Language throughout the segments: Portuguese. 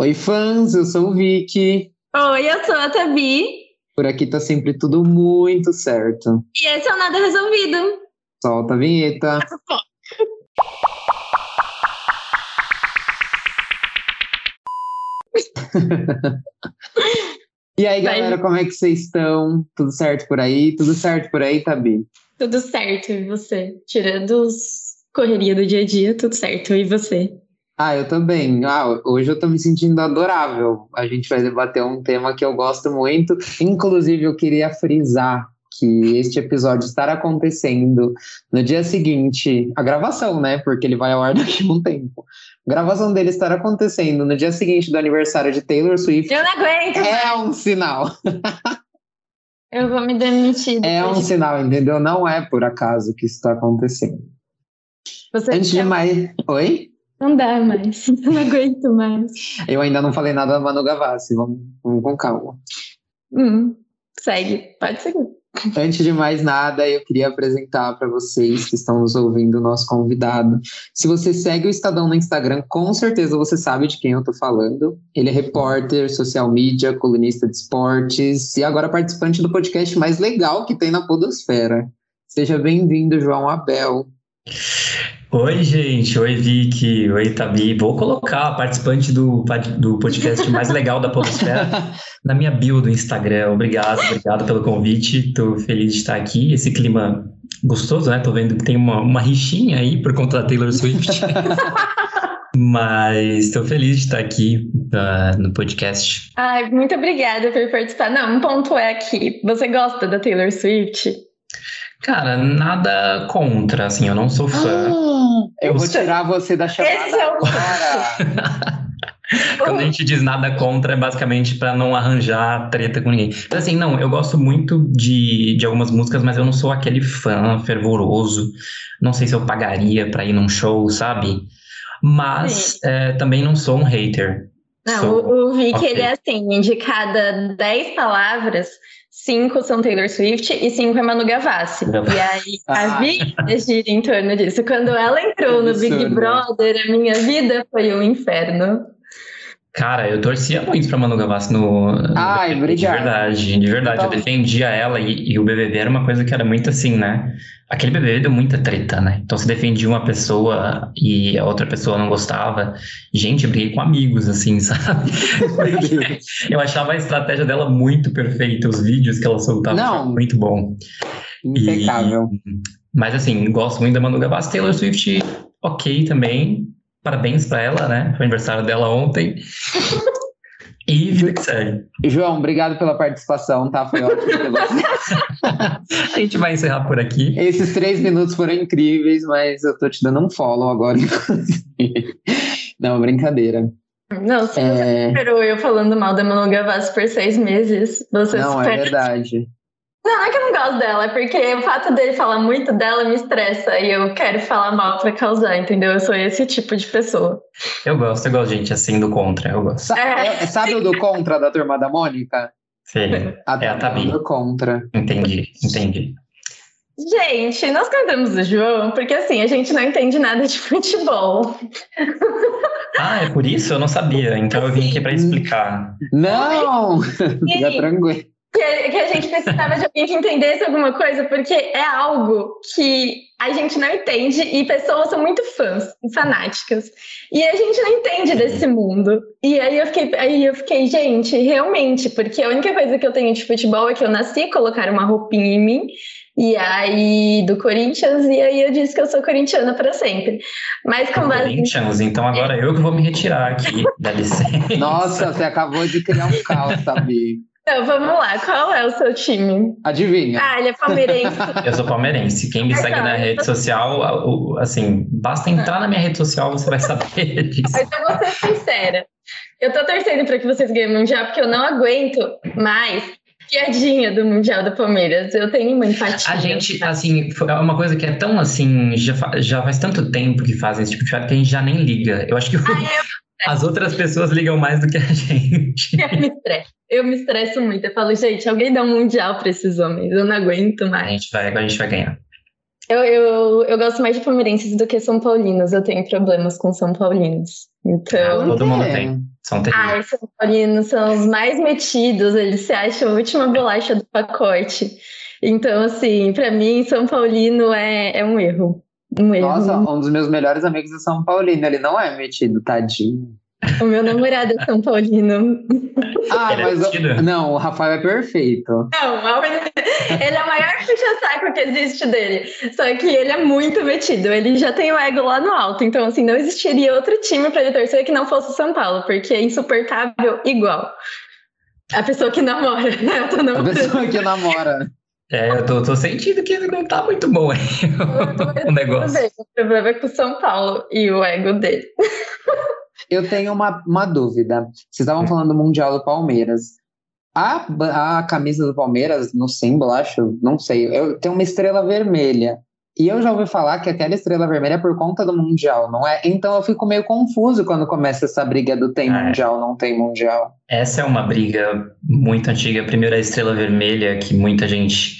Oi, fãs, eu sou o Vicky. Oi, eu sou a Tabi. Por aqui tá sempre tudo muito certo. E esse é o Nada Resolvido. Solta a vinheta. e aí, galera, Vai. como é que vocês estão? Tudo certo por aí? Tudo certo por aí, Tabi? Tudo certo, e você? Tirando os correria do dia a dia, tudo certo, e você? Ah, eu também. Ah, hoje eu tô me sentindo adorável. A gente vai debater um tema que eu gosto muito. Inclusive, eu queria frisar que este episódio estará acontecendo no dia seguinte, a gravação, né? Porque ele vai ao ar daqui a um tempo. A gravação dele estará acontecendo no dia seguinte do aniversário de Taylor Swift. Eu não aguento! É um sinal. Eu vou me demitir. É um sinal, entendeu? Não é por acaso que isso está acontecendo. Você Antes de mais. Oi? Não dá mais, não aguento mais. Eu ainda não falei nada da Manu Gavassi, vamos, vamos com calma. Hum, segue, pode seguir. Antes de mais nada, eu queria apresentar para vocês que estão nos ouvindo o nosso convidado. Se você segue o Estadão no Instagram, com certeza você sabe de quem eu estou falando. Ele é repórter, social media, colunista de esportes e agora participante do podcast mais legal que tem na Podosfera. Seja bem-vindo, João Abel. Oi, gente. Oi, Vicky. Oi, Tabi. Vou colocar a participante do, do podcast mais legal da Podosfera na minha bio do Instagram. Obrigado, obrigado pelo convite. Estou feliz de estar aqui. Esse clima gostoso, né? Tô vendo que tem uma, uma rixinha aí por conta da Taylor Swift. Mas estou feliz de estar aqui uh, no podcast. Ai, muito obrigada por participar. Não, um ponto é que você gosta da Taylor Swift? Cara, nada contra, assim, eu não sou fã. Ah, eu vou tirar você da chamada Esse é o agora. Quando a gente diz nada contra, é basicamente para não arranjar treta com ninguém. Mas assim, não, eu gosto muito de, de algumas músicas, mas eu não sou aquele fã fervoroso. Não sei se eu pagaria para ir num show, sabe? Mas é, também não sou um hater. Não, sou... o, o Vic, okay. ele é assim, de cada 10 palavras, cinco são Taylor Swift e cinco é Manu Gavassi. E aí a ah. vida gira em torno disso. Quando ela entrou no Big Brother, a minha vida foi um inferno. Cara, eu torcia muito pra Manu Gavassi no. Ai, no... De verdade, de verdade. Então... Eu defendia ela e, e, o BBB era uma coisa que era muito assim, né? Aquele BBB deu muita treta, né? Então se defendia uma pessoa e a outra pessoa não gostava. Gente, eu briguei com amigos, assim, sabe? eu achava a estratégia dela muito perfeita, os vídeos que ela soltava não. muito bom. Impecável. E... Mas assim, gosto muito da Manu Gavassi. Taylor Swift, ok também Parabéns para ela, né? Foi aniversário dela ontem. E vida que segue. João, obrigado pela participação, tá? Foi ótimo você. A gente vai encerrar por aqui. Esses três minutos foram incríveis, mas eu tô te dando um follow agora, Não, brincadeira. Não, se é... você esperou eu falando mal da Manu Gavassi por seis meses, você Não, é verdade. Não, não é que eu não gosto dela, é porque o fato dele falar muito dela me estressa e eu quero falar mal pra causar, entendeu? Eu sou esse tipo de pessoa. Eu gosto, eu gosto gente assim do contra, eu gosto. É. Sabe o do contra da turma da Mônica? Sim, a é a Tabi. do contra. Entendi, entendi. Gente, nós cantamos o João porque assim, a gente não entende nada de futebol. Ah, é por isso? Eu não sabia. Então eu vim aqui para explicar. Não! Fica tranquilo que, que a gente precisava de alguém que entendesse alguma coisa, porque é algo que a gente não entende e pessoas são muito fãs e fanáticas. E a gente não entende desse mundo. E aí eu fiquei, aí eu fiquei, gente, realmente, porque a única coisa que eu tenho de futebol é que eu nasci, colocar uma roupinha em mim. E aí, do Corinthians, e aí eu disse que eu sou corintiana para sempre. Mas com base. Corinthians, então agora eu que vou me retirar aqui, dá licença. Nossa, você acabou de criar um caos, sabe? Então, vamos lá. Qual é o seu time? Adivinha. Ah, ele é palmeirense. Eu sou palmeirense. Quem me segue na rede social, assim, basta entrar na minha rede social, você vai saber disso. Então, vou ser sincera. Eu tô torcendo para que vocês ganhem o Mundial, porque eu não aguento mais piadinha do Mundial do Palmeiras. Eu tenho uma empatia. A gente, assim, é uma coisa que é tão assim, já, já faz tanto tempo que fazem esse tipo de piada que a gente já nem liga. Eu acho que. Ah, eu as outras pessoas ligam mais do que a gente. Eu me estresso. Eu me estresso muito. Eu falo, gente, alguém dá um mundial para esses homens. Eu não aguento mais. A gente vai, a gente vai ganhar. Eu, eu, eu gosto mais de palmeirenses do que São Paulinos. Eu tenho problemas com São Paulinos. Então. Todo mundo tem. São terríveis. Ah, os São Paulinos são os mais metidos, eles se acham a última bolacha do pacote. Então, assim, para mim, São Paulino é, é um erro. Um erro. Nossa, um dos meus melhores amigos é São Paulino. Ele não é metido, tadinho. O meu namorado é São Paulino. Ah, Ele é mas. metido? não, o Rafael é perfeito. Não, ele é o maior puxa-saco que existe dele. Só que ele é muito metido. Ele já tem o ego lá no alto. Então, assim, não existiria outro time para ele torcer que não fosse o São Paulo, porque é insuportável igual. A pessoa que namora, né? Eu tô A namorando. pessoa que namora. É, eu tô, tô sentindo que não tá muito bom aí o negócio. O problema é com o São Paulo e o ego dele. Eu tenho uma, uma dúvida. Vocês estavam falando do Mundial do Palmeiras. A, a camisa do Palmeiras, no símbolo, acho, não sei, eu, tem uma estrela vermelha. E eu já ouvi falar que aquela estrela vermelha é por conta do Mundial, não é? Então eu fico meio confuso quando começa essa briga do tem Ah. Mundial, não tem Mundial. Essa é uma briga muito antiga. Primeiro, a estrela vermelha, que muita gente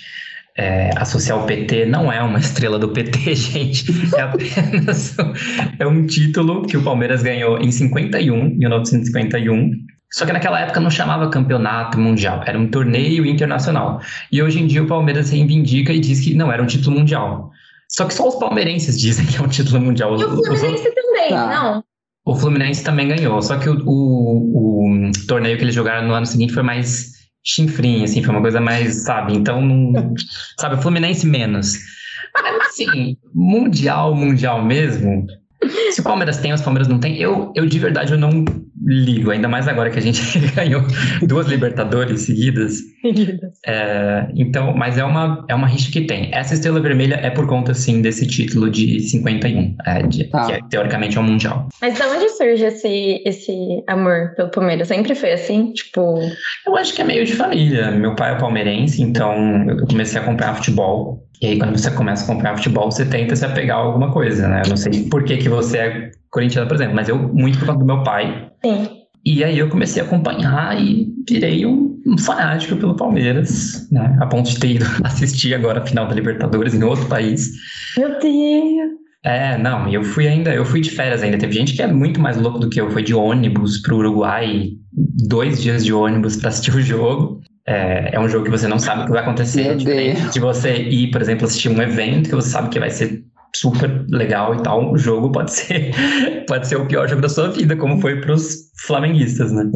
é, associa ao PT, não é uma estrela do PT, gente. É apenas é um título que o Palmeiras ganhou em 51, 1951. Só que naquela época não chamava campeonato mundial, era um torneio internacional. E hoje em dia o Palmeiras reivindica e diz que não era um título mundial. Só que só os palmeirenses dizem que é um título mundial. E o Fluminense também, Tá. não? o Fluminense também ganhou, só que o, o- o torneio que eles jogaram no ano seguinte foi mais chinfrinho, assim, foi uma coisa mais, sabe? Então, não, sabe, o Fluminense menos. Mas, assim, mundial, mundial mesmo. Se o Palmeiras tem, os Palmeiras não tem, eu, eu de verdade eu não ligo, ainda mais agora que a gente ganhou duas Libertadores seguidas. É, então, mas é uma, é uma rixa que tem. Essa estrela vermelha é por conta, sim, desse título de 51, é, de- Tá. que é, teoricamente é um mundial. Mas de onde surge esse, esse amor pelo Palmeiras? Sempre foi assim? Tipo, Eu acho que é meio de família. Meu pai é palmeirense, então eu comecei a acompanhar futebol. E aí, quando você começa a acompanhar futebol, você tenta se apegar a alguma coisa, né? Eu não sei por que, que você é corintiano, por exemplo, mas eu, muito por conta do meu pai. sim. E aí eu comecei a acompanhar e virei um, um fanático pelo Palmeiras, né? A ponto de ter ido assistir agora a final da Libertadores em outro país. Meu Deus! É, não, e eu fui ainda, eu fui de férias ainda. Teve gente que é muito mais louco do que eu. Foi de ônibus pro Uruguai, dois dias de ônibus para assistir o jogo. É, é um jogo que você não sabe o que vai acontecer. De você ir, por exemplo, assistir um evento que você sabe que vai ser super legal e tal. O jogo pode ser, pode ser o pior jogo da sua vida, como foi pros flamenguistas, né?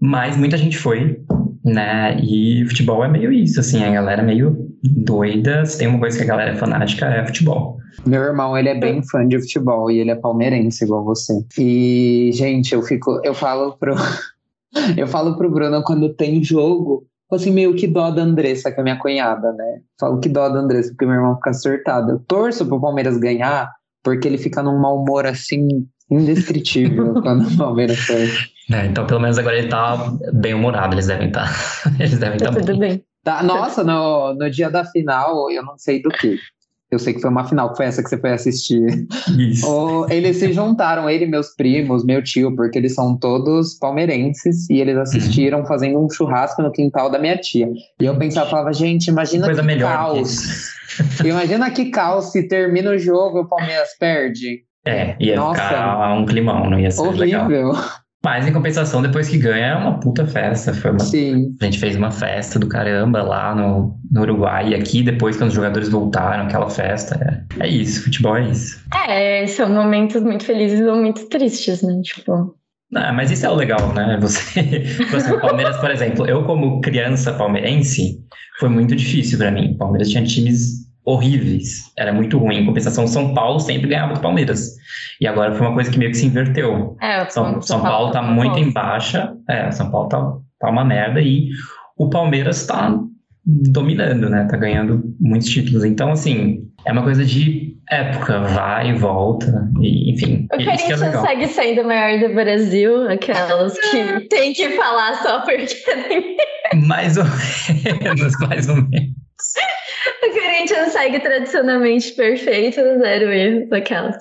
Mas muita gente foi, né? E futebol é meio isso, assim, a galera é meio doida. Se tem uma coisa que a galera é fanática, é futebol. Meu irmão, ele é bem fã de futebol e ele é palmeirense igual você. E, gente, eu fico, eu falo pro eu falo pro Bruno quando tem jogo, assim, meio que dó da Andressa, que é minha cunhada, né? Falo que dó da Andressa, porque meu irmão fica surtado. Eu torço pro Palmeiras ganhar, porque ele fica num mau humor assim indescritível quando o Palmeiras perde. É, então, pelo menos agora ele tá bem humorado, eles devem estar. Eles devem Tá estar tudo bem. bem. Tá, nossa, no, no dia da final, eu não sei do que. Eu sei que foi uma final, que foi essa que você foi assistir. Isso. Eles se juntaram, ele e meus primos, meu tio, porque eles são todos palmeirenses e eles assistiram fazendo um churrasco no quintal da minha tia. E eu pensava, falava, gente, imagina Coisa que melhor que caos. Imagina que caos se termina o jogo e o Palmeiras perde. É, ia Nossa. ficar um climão, não ia ser legal. Horrível. Mas em compensação, depois que ganha, é uma puta festa. Foi uma... Sim. A gente fez uma festa do caramba lá no, no Uruguai. E aqui, depois, quando os jogadores voltaram, aquela festa. É, é isso, futebol é isso. É, são momentos muito felizes ou muito tristes, né? Tipo, Não, mas isso é o legal, né? Você, o Palmeiras, por exemplo, eu como criança palmeirense, foi muito difícil pra mim. O Palmeiras tinha times horríveis, era muito ruim. Em compensação, São Paulo sempre ganhava do Palmeiras. E agora foi uma coisa que meio que se inverteu. é, São, São Paulo tá muito em baixa, é, São Paulo tá, tá uma merda e o Palmeiras tá dominando, né? Tá ganhando muitos títulos. Então, assim, é uma coisa de época, vai e volta, e, enfim. O que é Corinthians legal. segue sendo o maior do Brasil, aquelas que tem que falar só porque Mais ou menos, mais ou menos. O Corinthians segue tradicionalmente perfeito, zero erros, aquelas.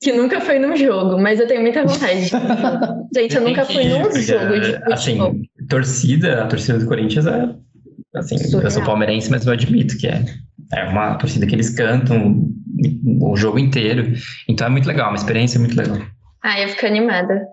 Que nunca foi num jogo, mas eu tenho muita vontade. Gente, eu nunca fui num jogo de futebol. Assim, torcida, a torcida do Corinthians é. Assim, eu sou palmeirense, mas eu admito que é, é uma torcida que eles cantam o jogo inteiro. Então é muito legal, uma experiência muito legal. Ah, eu fico animada.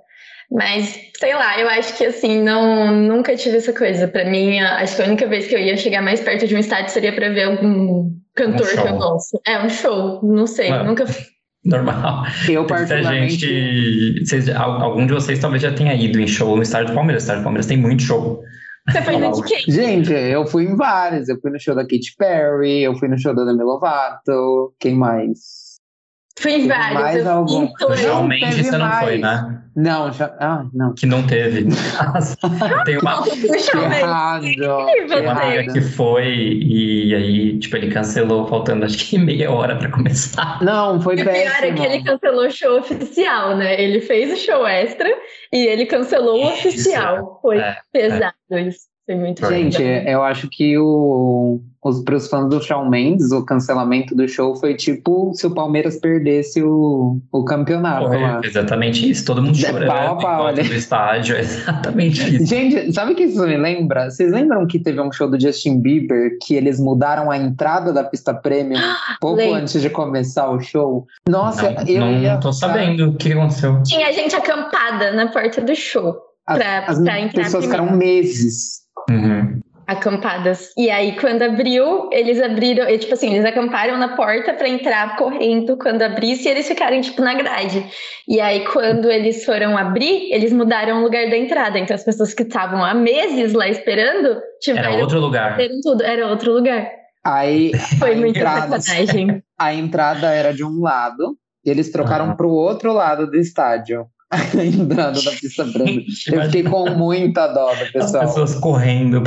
Mas, sei lá, eu acho que assim, não, nunca tive essa coisa. Para mim, acho que a única vez que eu ia chegar mais perto de um estádio seria para ver algum cantor um que eu gosto. É, um show, não sei, Ué. nunca normal. Eu particularmente... Gente, vocês, algum de vocês talvez já tenha ido em show no estádio do Palmeiras. O estádio do Palmeiras tem muito show. Você foi no de quem? Gente, eu fui em vários. Eu fui no show da Katy Perry, eu fui no show da Demi Lovato. Quem mais? Fui em vários. Mais algum. Realmente você não foi, né? Não, já. Ah, não. Que não teve. Tem uma. errado. Uma amiga que foi e aí, tipo, ele cancelou faltando acho que meia hora pra começar. Não, foi péssimo. O pior é que ele cancelou o show oficial, né? Ele fez o show extra e ele cancelou o oficial. Foi é, pesado é. isso. Foi muito Gente, eu acho que o para os fãs do Shawn Mendes, o cancelamento do show foi tipo se o Palmeiras perdesse o, o campeonato foi, lá. Exatamente isso, todo mundo chorando pau, pau, olha. do estádio, exatamente isso. Gente, sabe o que isso me lembra? Vocês lembram que teve um show do Justin Bieber que eles mudaram a entrada da pista premium pouco Lembra. antes de começar o show? Nossa, não, eu não ia... tô sabendo o que aconteceu. Tinha gente acampada na porta do show. As, pra, as pra entrar pessoas ficaram meses Uhum acampadas. E aí, quando abriu, eles abriram, tipo assim, eles acamparam na porta para entrar correndo quando abrisse e eles ficaram, tipo, na grade. E aí, quando eles foram abrir, eles mudaram o lugar da entrada. Então, as pessoas que estavam há meses lá esperando tiveram. Era outro lugar. Tudo, era outro lugar. Aí. Foi muita entrada, sacanagem. A entrada era de um lado, e eles trocaram para o outro lado do estádio a entrada da pista branca. Eu fiquei com muita dó do pessoal. As pessoas correndo.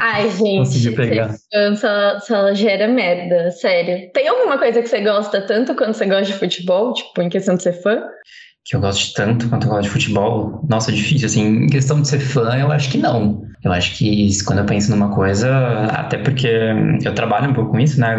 Ai, gente, pegar. Só, só gera merda, sério. Tem alguma coisa que você gosta tanto quando você gosta de futebol, tipo, em questão de ser fã? Que eu gosto tanto quanto eu gosto de futebol? Nossa, é difícil, assim, em questão de ser fã, eu acho que não. Eu acho que quando eu penso numa coisa, até porque eu trabalho um pouco com isso, né?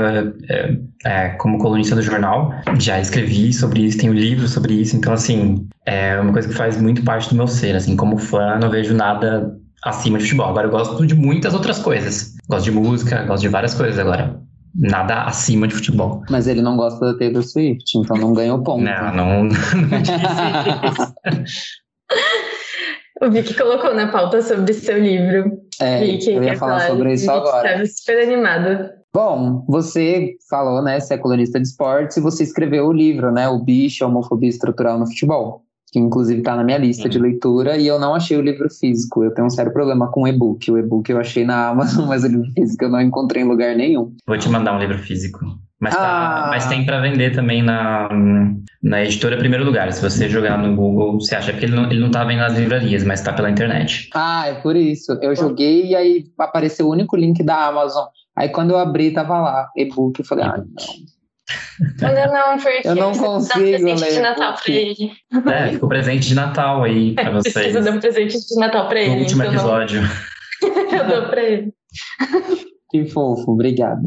É, é, como colunista do jornal, já escrevi sobre isso, tenho livros sobre isso, então, assim, é uma coisa que faz muito parte do meu ser, assim, como fã, não vejo nada acima de futebol. Agora eu gosto de muitas outras coisas. Gosto de música, gosto de várias coisas agora. Nada acima de futebol. Mas ele não gosta da Taylor Swift, então não ganhou ponto. Não, não, não O Vicky colocou na pauta sobre seu livro. É, Vicky, eu ia falar sobre isso agora. Estava super animado. Bom, você falou, né, você é colunista de esportes e você escreveu o livro, né, O Bicho, a Homofobia Estrutural no Futebol que inclusive está na minha lista uhum. de leitura, e eu não achei o livro físico. Eu tenho um sério problema com o e-book. O e-book eu achei na Amazon, mas o livro físico eu não encontrei em lugar nenhum. Vou te mandar um livro físico. Mas, tá, ah. mas tem para vender também na, na editora Primeiro Lugar. Se você jogar no Google, você acha que ele não, ele não tá vendo nas livrarias, mas tá pela internet. Ah, é por isso. Eu joguei e aí apareceu o único link da Amazon. Aí quando eu abri, tava lá, e-book. Eu falei, ah, não. Ainda não, porque eu não consigo ler. presente de Natal pra ele. É, ficou presente de Natal aí pra vocês. Precisa dar um presente de Natal pra ele. No último então episódio. eu dou pra ele. Que fofo, obrigada.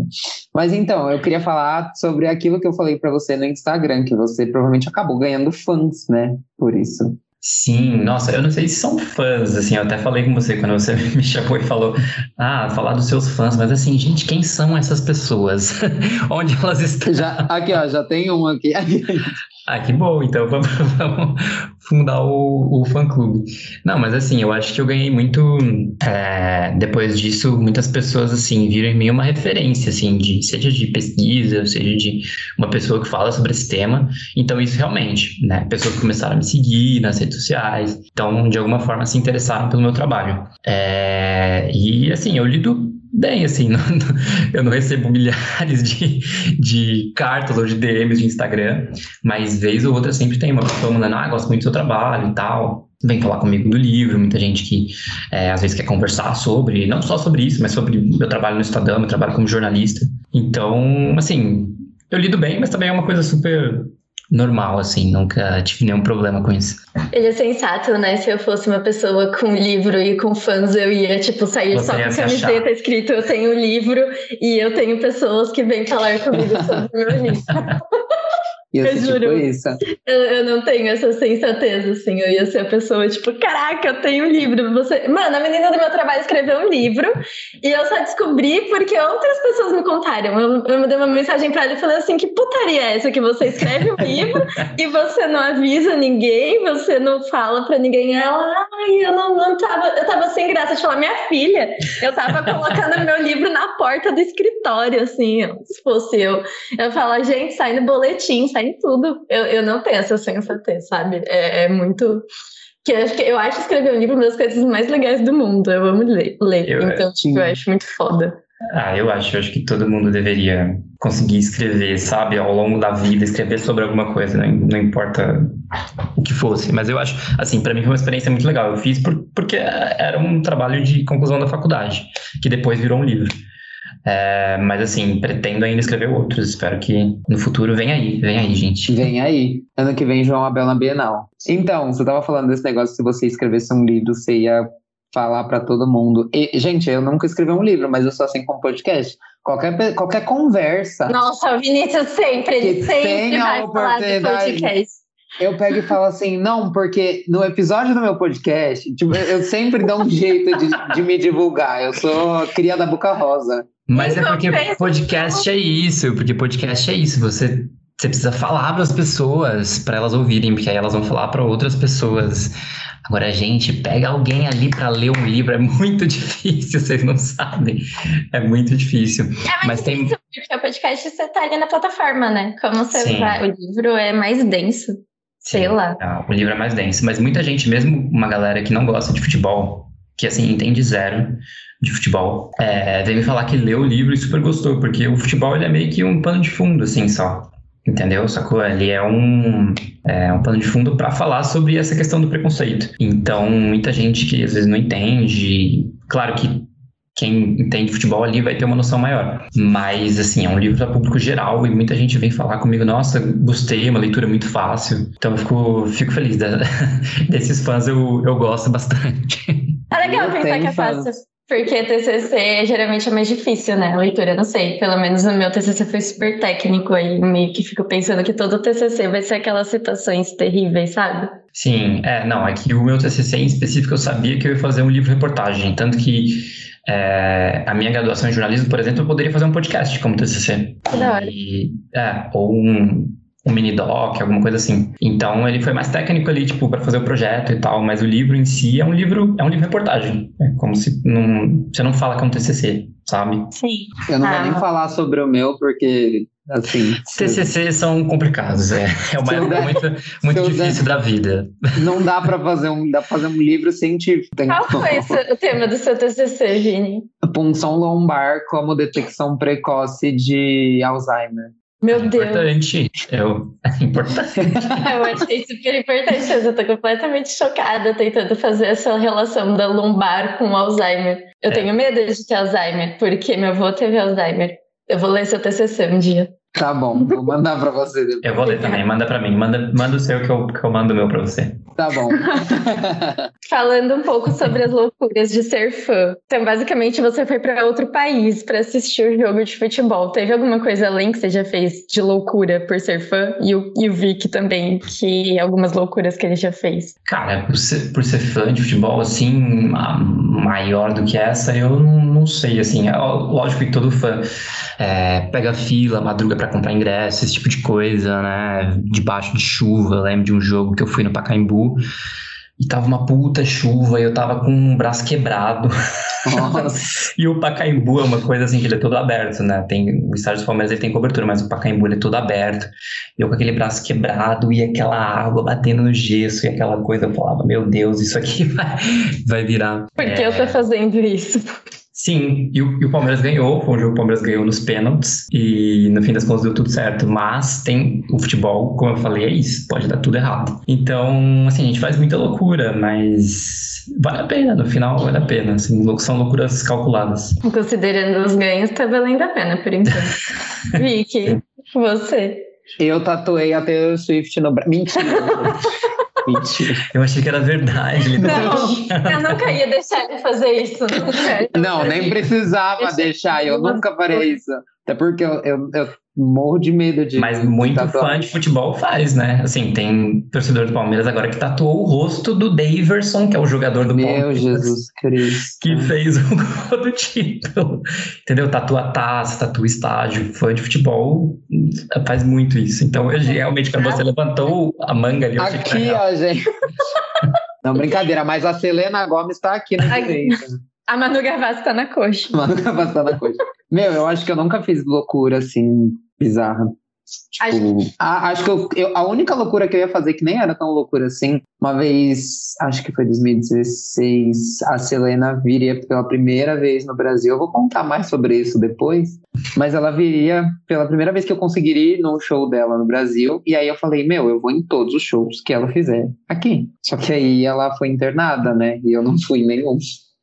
Mas então, eu queria falar sobre aquilo que eu falei para você no Instagram, que você provavelmente acabou ganhando fãs, né? Por isso. Sim, nossa, eu não sei se são fãs, assim, eu até falei com você quando você me chamou e falou, ah, falar dos seus fãs, mas assim, gente, quem são essas pessoas? Onde elas estão? Já, aqui, ó, já tem um aqui. Ah, que bom, então vamos, vamos fundar o, o fã-clube. Não, mas assim, eu acho que eu ganhei muito, é, depois disso, muitas pessoas, assim, viram em mim uma referência, assim, de, seja de pesquisa, seja de uma pessoa que fala sobre esse tema, então isso realmente, né, pessoas começaram a me seguir nas redes sociais, então, de alguma forma, se interessaram pelo meu trabalho. É, e, assim, eu lido bem, assim, não, eu não recebo milhares de, de cartas ou de DMs de Instagram, mas vez ou outra sempre tem uma pessoa mandando, ah, gosto muito do seu trabalho e tal, vem falar comigo do livro, muita gente que é, às vezes quer conversar sobre, não só sobre isso, mas sobre meu trabalho no Estadão, meu trabalho como jornalista. Então, assim, eu lido bem, mas também é uma coisa super normal, assim, nunca tive nenhum problema com isso. Ele é sensato, né? Se eu fosse uma pessoa com livro e com fãs, eu ia, tipo, sair só com camiseta achar. escrito eu tenho livro e eu tenho pessoas que vêm falar comigo sobre o meu livro. Eu ser tipo juro. Tipo isso. Eu, eu, não tenho essa sensatez, assim. Eu ia ser a pessoa, tipo, caraca, eu tenho um livro. Você... Mano, a menina do meu trabalho escreveu um livro e eu só descobri porque outras pessoas me contaram. Eu, eu mandei uma mensagem pra ela e falei assim: que putaria é essa que você escreve um livro e você não avisa ninguém, você não fala pra ninguém? Ela, ai, eu não, não tava. Eu tava sem graça de falar, minha filha, eu tava colocando meu livro na porta do escritório, assim, se fosse eu. Eu falo, gente, sai no boletim, sai em tudo. Eu, eu não tenho essa sensatez, sabe? É, é muito. Que eu, eu acho escrever um livro uma das coisas mais legais do mundo. Eu amo ler. ler. Eu, então, tipo, eu acho muito foda. Ah, eu acho, eu acho que todo mundo deveria conseguir escrever, sabe, ao longo da vida, escrever sobre alguma coisa, não, não importa o que fosse. Mas eu acho, assim, para mim foi uma experiência muito legal. Eu fiz por, porque era um trabalho de conclusão da faculdade, que depois virou um livro. É, mas assim, pretendo ainda escrever outros. Espero que no futuro venha aí, vem aí, gente. Vem aí. Ano que vem, João Abel na Bienal. Então, você tava falando desse negócio, se você escrevesse um livro, você ia falar para todo mundo. E, gente, eu nunca escrevi um livro, mas eu sou assim com podcast. Qualquer, qualquer conversa. Nossa, o Vinícius sempre, ele sempre vai falar do podcast. Eu pego e falo assim, não, porque no episódio do meu podcast, tipo, eu sempre dou um jeito de, de me divulgar. Eu sou cria da boca rosa. Mas é porque podcast é isso, porque podcast é isso. Você, você precisa falar para as pessoas, para elas ouvirem, porque aí elas vão falar para outras pessoas. Agora, a gente pega alguém ali para ler um livro, é muito difícil, vocês não sabem. É muito difícil. É mais mas difícil, tem... porque o podcast você tá ali na plataforma, né? Como você Sim. vai, o livro é mais denso. Sei Sim, lá. Tá, o livro é mais denso, mas muita gente, mesmo uma galera que não gosta de futebol, que assim, entende zero de futebol, é, veio me falar que leu o livro e super gostou, porque o futebol ele é meio que um pano de fundo, assim, só. Entendeu? Sacou? Ele é um, é um pano de fundo para falar sobre essa questão do preconceito. Então, muita gente que às vezes não entende. Claro que quem entende futebol ali vai ter uma noção maior. Mas, assim, é um livro para público geral e muita gente vem falar comigo, nossa, gostei, uma leitura muito fácil. Então, eu fico, fico feliz. Da, desses fãs eu, eu gosto bastante. É legal eu pensar que é fácil. Porque TCC geralmente é mais difícil, né? A leitura, não sei. Pelo menos o meu TCC foi super técnico aí, meio que fico pensando que todo TCC vai ser aquelas citações terríveis, sabe? Sim, é, não, é que o meu TCC em específico eu sabia que eu ia fazer um livro-reportagem, tanto que é, a minha graduação em jornalismo, por exemplo, eu poderia fazer um podcast como TCC. Que da hora. E, é, ou um, um mini doc, alguma coisa assim. Então ele foi mais técnico ali, tipo, para fazer o projeto e tal, mas o livro em si é um livro, é um livro reportagem. É como se não, você não fala que é um TCC, sabe? Sim. Eu não ah. vou nem falar sobre o meu porque assim, TCC são complicados, é, é uma época der, muito, muito difícil der, da vida. Não dá para fazer um, dá pra fazer um livro científico. Qual foi o tema do seu TCC, Vini? Punção lombar como detecção precoce de Alzheimer. Meu é Deus. Importante. Eu... É importante. eu achei super importante, mas eu tô completamente chocada tentando fazer essa relação da lombar com Alzheimer. Eu é. tenho medo de ter Alzheimer, porque meu avô teve Alzheimer. Eu vou ler seu TCC um dia. Tá bom, vou mandar para você depois. Eu vou ler também, manda para mim. Manda, manda o seu que eu, que eu mando o meu para você. Tá bom. Falando um pouco sobre as loucuras de ser fã. Então, basicamente, você foi para outro país para assistir o jogo de futebol. Teve alguma coisa além que você já fez de loucura por ser fã? E o, e o Vic também, que algumas loucuras que ele já fez. Cara, por ser, por ser fã de futebol, assim, maior do que essa, eu não, não sei, assim. Lógico que todo fã é, pega fila, madruga para comprar ingresso, esse tipo de coisa, né? Debaixo de chuva. Eu lembro de um jogo que eu fui no Pacaembu e tava uma puta chuva e eu tava com um braço quebrado. e o Pacaembu é uma coisa assim que ele é todo aberto, né? Tem, o estádio do Palmeiras ele tem cobertura, mas o Pacaembu ele é todo aberto. E eu com aquele braço quebrado e aquela água batendo no gesso e aquela coisa, eu falava, meu Deus, isso aqui vai, vai virar. Por que é... eu tô fazendo isso? Sim, e o, e o, Palmeiras ganhou, foi um jogo que o Palmeiras ganhou nos pênaltis, e no fim das contas deu tudo certo, mas tem o futebol, como eu falei, é isso, pode dar tudo errado. Então, assim, a gente faz muita loucura, mas vale a pena, no final vale a pena, assim, são loucuras calculadas. Considerando os ganhos, tá valendo a pena, por enquanto. Vicky, você? Eu tatuei a Taylor Swift no braço. Mentira. Mentira. Eu achei que era verdade. Não, eu nunca ia deixar ele fazer isso. Não, nem precisava deixar, eu nunca farei isso. Até porque eu, eu, eu morro de medo de. Mas muito fã de futebol faz, né? Assim, tem torcedor do Palmeiras agora que tatuou o rosto do Daverson, que é o jogador do Meu Palmeiras. Meu Jesus Cristo. Que fez o gol do título. Entendeu? Tatua taça, tatua estágio. Fã de futebol faz muito isso. Então, eu, realmente, quando você levantou a manga ali, eu Aqui, ó, gente. Não, brincadeira, mas a Selena Gomes tá aqui na direita. A Manu Gavassi tá na coxa. Manu Gavassi tá na coxa. Meu, eu acho que eu nunca fiz loucura assim, bizarra. Tipo, acho, a, acho que eu, eu, a única loucura que eu ia fazer, que nem era tão loucura assim, uma vez, acho que foi 2016, a Selena viria pela primeira vez no Brasil. Eu vou contar mais sobre isso depois, mas ela viria pela primeira vez que eu conseguiria ir no show dela no Brasil. E aí eu falei, meu, eu vou em todos os shows que ela fizer aqui. Só que aí ela foi internada, né? E eu não fui em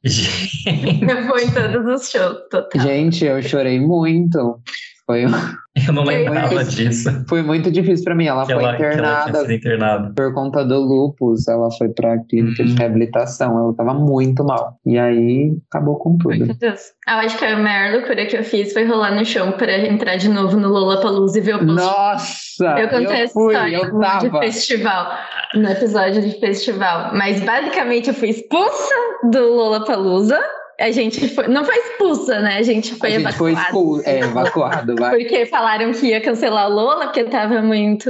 nenhum. eu vou em todos os shows, total. Gente, eu chorei muito. Foi Eu não lembrava foi, disso. Foi muito difícil para mim. Ela que foi ela, internada, ela internada por conta do lupus. Ela foi pra clínica uhum. de reabilitação. Ela tava muito mal. E aí acabou com tudo. Meu Deus. Eu acho que a maior loucura que eu fiz foi rolar no show para entrar de novo no Lollapalooza e ver o post. Nossa! Eu contei eu essa fui, história eu tava. de festival. No episódio de festival. Mas basicamente eu fui expulsa do Lollapalooza a gente foi, não foi expulsa, né? A gente foi a evacuado. Gente foi expulso, é, evacuado, vai. Porque falaram que ia cancelar o Lola, porque tava muito.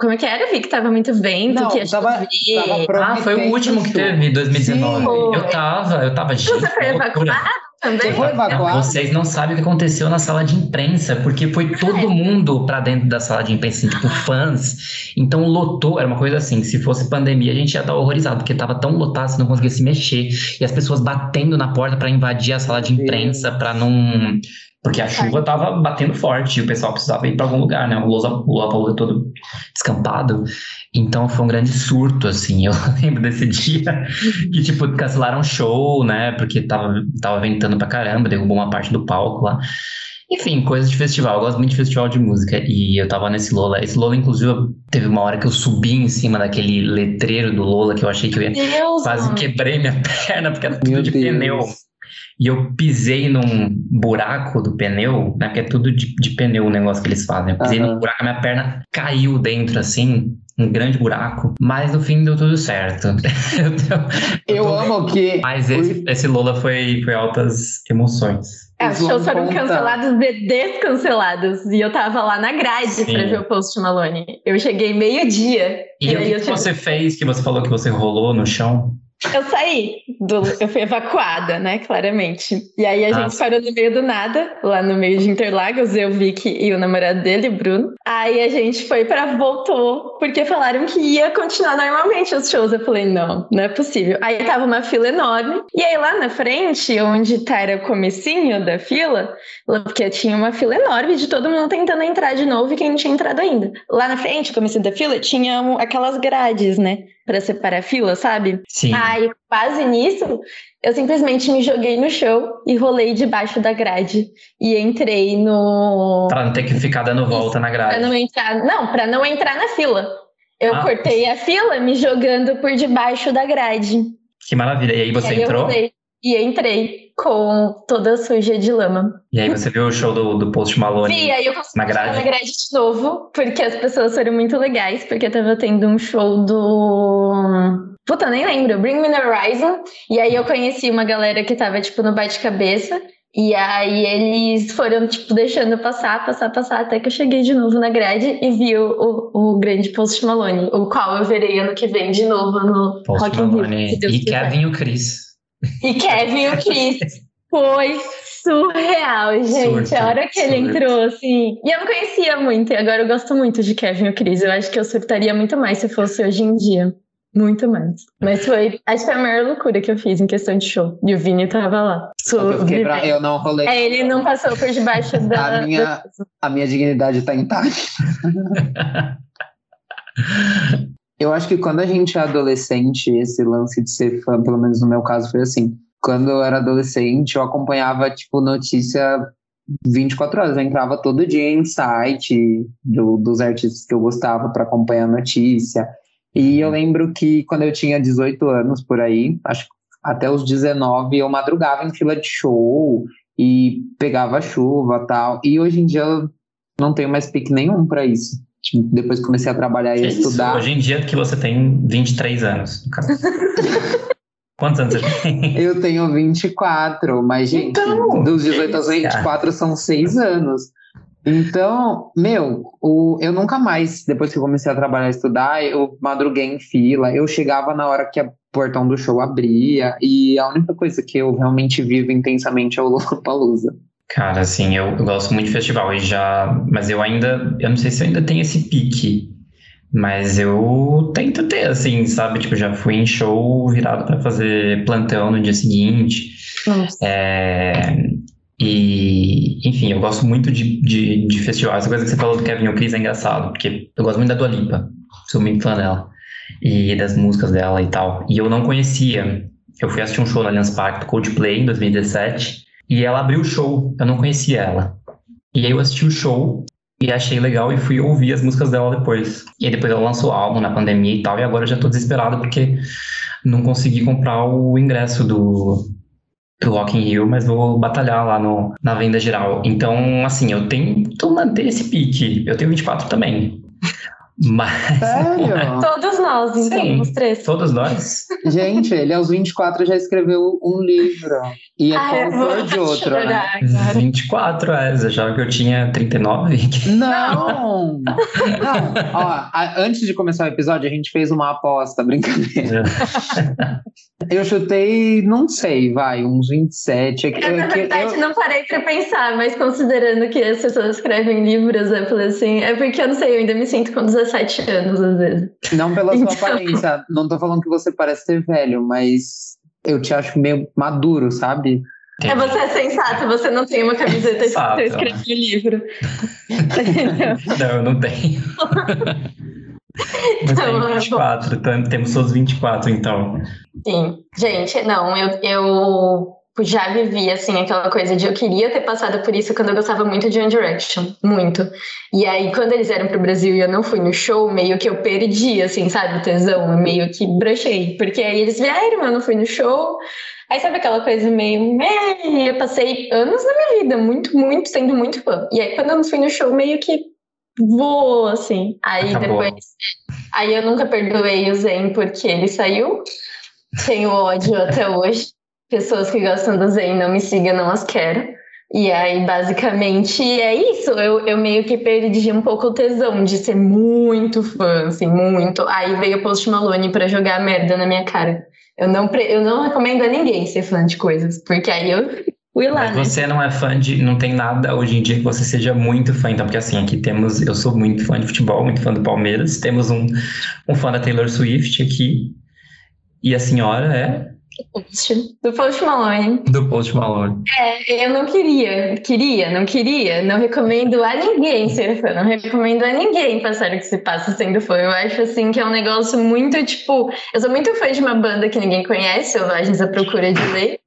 Como é que era? Vi que tava muito vento, não, que ia tava, tava Ah, foi o último que teve, 2019. Sim, eu tava, eu tava. Você foi evacuado? Também. Foi evacuado? Vocês não sabem o que aconteceu na sala de imprensa, porque foi todo mundo para dentro da sala de imprensa, assim, tipo fãs. Então lotou, era uma coisa assim, se fosse pandemia a gente ia estar horrorizado, porque tava tão lotado, você não conseguia se mexer. E as pessoas batendo na porta para invadir a sala de imprensa, para não porque a chuva estava batendo forte e o pessoal precisava ir para algum lugar, né? O Lollapalooza é todo descampado. Então foi um grande surto, assim. Eu lembro desse dia que, tipo, cancelaram o show, né? Porque tava, tava ventando pra caramba, derrubou uma parte do palco lá. Enfim, coisas de festival. Eu gosto muito de festival de música. E eu tava nesse Lola. Esse Lola, inclusive, teve uma hora que eu subi em cima daquele letreiro do Lola que eu achei que eu ia. Deus, quase mano. quebrei minha perna, porque era tudo Meu de Deus. pneu. E eu pisei num buraco do pneu, né? Porque é tudo de, de pneu o negócio que eles fazem. Eu pisei Aham. num buraco, a minha perna caiu dentro, assim, um grande buraco. Mas no fim deu tudo certo. eu, Eu amo que. Mas esse, esse Lola foi, foi altas emoções. É, os shows foram contar. cancelados e descancelados. E eu tava lá na grade Sim. pra ver o Post Malone. Eu cheguei meio-dia. E, E o que, que tive- você fez que você falou que você rolou no chão? Eu saí, do, eu fui evacuada, né, claramente. E aí a Ah, gente parou no meio do nada, lá no meio de Interlagos, eu, Vicky e o namorado dele, o Bruno. Aí a gente foi pra voltou, porque falaram que ia continuar normalmente os shows. Eu falei, não, não é possível. Aí tava uma fila enorme, e aí lá na frente, onde tá era o comecinho da fila, porque tinha uma fila enorme de todo mundo tentando entrar de novo e quem não tinha entrado ainda. Lá na frente, o comecinho da fila, tinha aquelas grades, né, pra separar a fila, sabe? Sim. Aí, quase nisso, eu simplesmente me joguei no chão e rolei debaixo da grade. E entrei no. Pra não ter que ficar dando volta na Pra grade. não entrar. Não, pra não entrar na fila. Eu Ah. cortei a fila me jogando por debaixo da grade. Que maravilha. E aí você e aí eu entrou? rolei. E entrei com toda suja de lama. E aí você viu o show do, do Post Malone? Sim, aí eu na grade? na grade de novo, porque as pessoas foram muito legais, porque tava tendo um show do. Puta, nem lembro, Bring Me the Horizon. E aí eu conheci uma galera que tava, tipo, no bate-cabeça. E aí eles foram, tipo, deixando passar, passar, passar, até que eu cheguei de novo na grade e vi o, o, o grande Post Malone, o qual eu verei ano que vem de novo no Post Rock Rio, Malone. Deus E quiser. Kevin e o Chris. E Kevin e o Chris. Foi surreal, gente. Surto, a hora que ele surto. entrou, assim. E eu não conhecia muito, e agora eu gosto muito de Kevin e o Chris. Eu acho que eu surtaria muito mais se fosse hoje em dia. Muito mais. Mas foi. Acho que foi a maior loucura que eu fiz em questão de show. E o Vini tava lá. Eu, eu não rolei. É, ele não passou por debaixo da. A minha- da- A minha dignidade tá intacta. Eu acho que quando a gente é adolescente, esse lance de ser fã, pelo menos no meu caso, foi assim. Quando eu era adolescente, eu acompanhava, tipo, notícia 24 horas. Eu entrava todo dia em site do- dos artistas que eu gostava para acompanhar a notícia. E eu lembro que quando eu tinha 18 anos por aí, acho que até os 19, eu madrugava em fila de show e pegava chuva tal. E hoje em dia eu não tenho mais pique nenhum para isso. Tipo, depois comecei a trabalhar e estudar. Hoje em dia que você tem 23 anos, Quantos anos você tem? Eu tenho 24, mas, gente, então, dos 18 aos 24 são 6 anos. Então, meu, o, eu nunca mais, depois que eu comecei a trabalhar e estudar, eu madruguei em fila, eu chegava na hora que o portão do show abria, e a única coisa que eu realmente vivo intensamente é o Lollapalooza. Cara, assim, eu, eu gosto muito de festival, e já, mas eu ainda, eu não sei se eu ainda tenho esse pique, mas eu tento ter, assim, sabe? Tipo, já fui em show virado para fazer plantão no dia seguinte. Nossa. É, e, enfim, eu gosto muito de, de, de festivais. Essa coisa que você falou do Kevin O'Cris é engraçado, porque eu gosto muito da Dua Lipa, sou muito fã dela, e das músicas dela e tal. E eu não conhecia. Eu fui assistir um show no Allianz Parque do Coldplay em 2017, e ela abriu o show, eu não conhecia ela. E aí eu assisti o show e achei legal e fui ouvir as músicas dela depois. E aí depois ela lançou o álbum na pandemia e tal, e agora eu já tô desesperado porque não consegui comprar o ingresso do, do Rock in Rio, mas vou batalhar lá no, na venda geral. Então, assim, eu tento manter esse pique. Eu tenho 24 também. Mas... Sério? Todos nós, então, Sim, os três. Todos nós. Gente, ele aos 24 já escreveu um livro. E é ah, autor de outro, chorar, né? 24, é. Você achava que eu tinha 39? Não! Não. Ó, a, antes de começar o episódio, a gente fez uma aposta, brincadeira. eu chutei, não sei, vai, uns 27. É, na verdade, eu... não parei pra pensar, mas considerando que as pessoas escrevem livros, eu falei assim, é porque eu não sei, eu ainda me sinto com 17 anos, às vezes. Não pela sua então... aparência, não tô falando que você parece ser velho, mas eu te acho meio maduro, sabe? É, você é sensato, você não tem uma camiseta escrita no livro. não, eu não tenho. Mas então, tem 24, então, temos os 24, então. Sim, gente, não, eu, eu já vivi, assim, aquela coisa de eu queria ter passado por isso quando eu gostava muito de One Direction, muito. E aí, quando eles vieram pro Brasil e eu não fui no show, meio que eu perdi, assim, sabe, o tesão, meio que brochei. Porque aí eles vieram, eu não fui no show. Aí sabe aquela coisa meio. Eu passei anos na minha vida, muito, muito, sendo muito fã. E aí, quando eu não fui no show, meio que voou, assim. Aí Acabou. depois. Aí eu nunca perdoei o Zen porque ele saiu. Tenho ódio até hoje pessoas que gostam do Zen não me sigam, não as quero. E aí, basicamente, é isso. Eu, eu meio que perdi um pouco o tesão de ser muito fã, assim, muito. Aí veio o Post Malone pra jogar merda na minha cara. Eu não, eu não recomendo a ninguém ser fã de coisas, porque aí eu fui lá. Mas né? você não é fã de. Não tem nada hoje em dia que você seja muito fã, então, porque assim, aqui temos. Eu sou muito fã de futebol, muito fã do Palmeiras. Temos um, um fã da Taylor Swift aqui. E a senhora é do Post Malone. Do Post Malone. É, eu não queria, queria, não queria, não recomendo a ninguém ser fã, não recomendo a ninguém passar o que se passa sendo fã. Eu acho assim que é um negócio muito tipo. Eu sou muito fã de uma banda que ninguém conhece, Selvagens à Procura de Lei.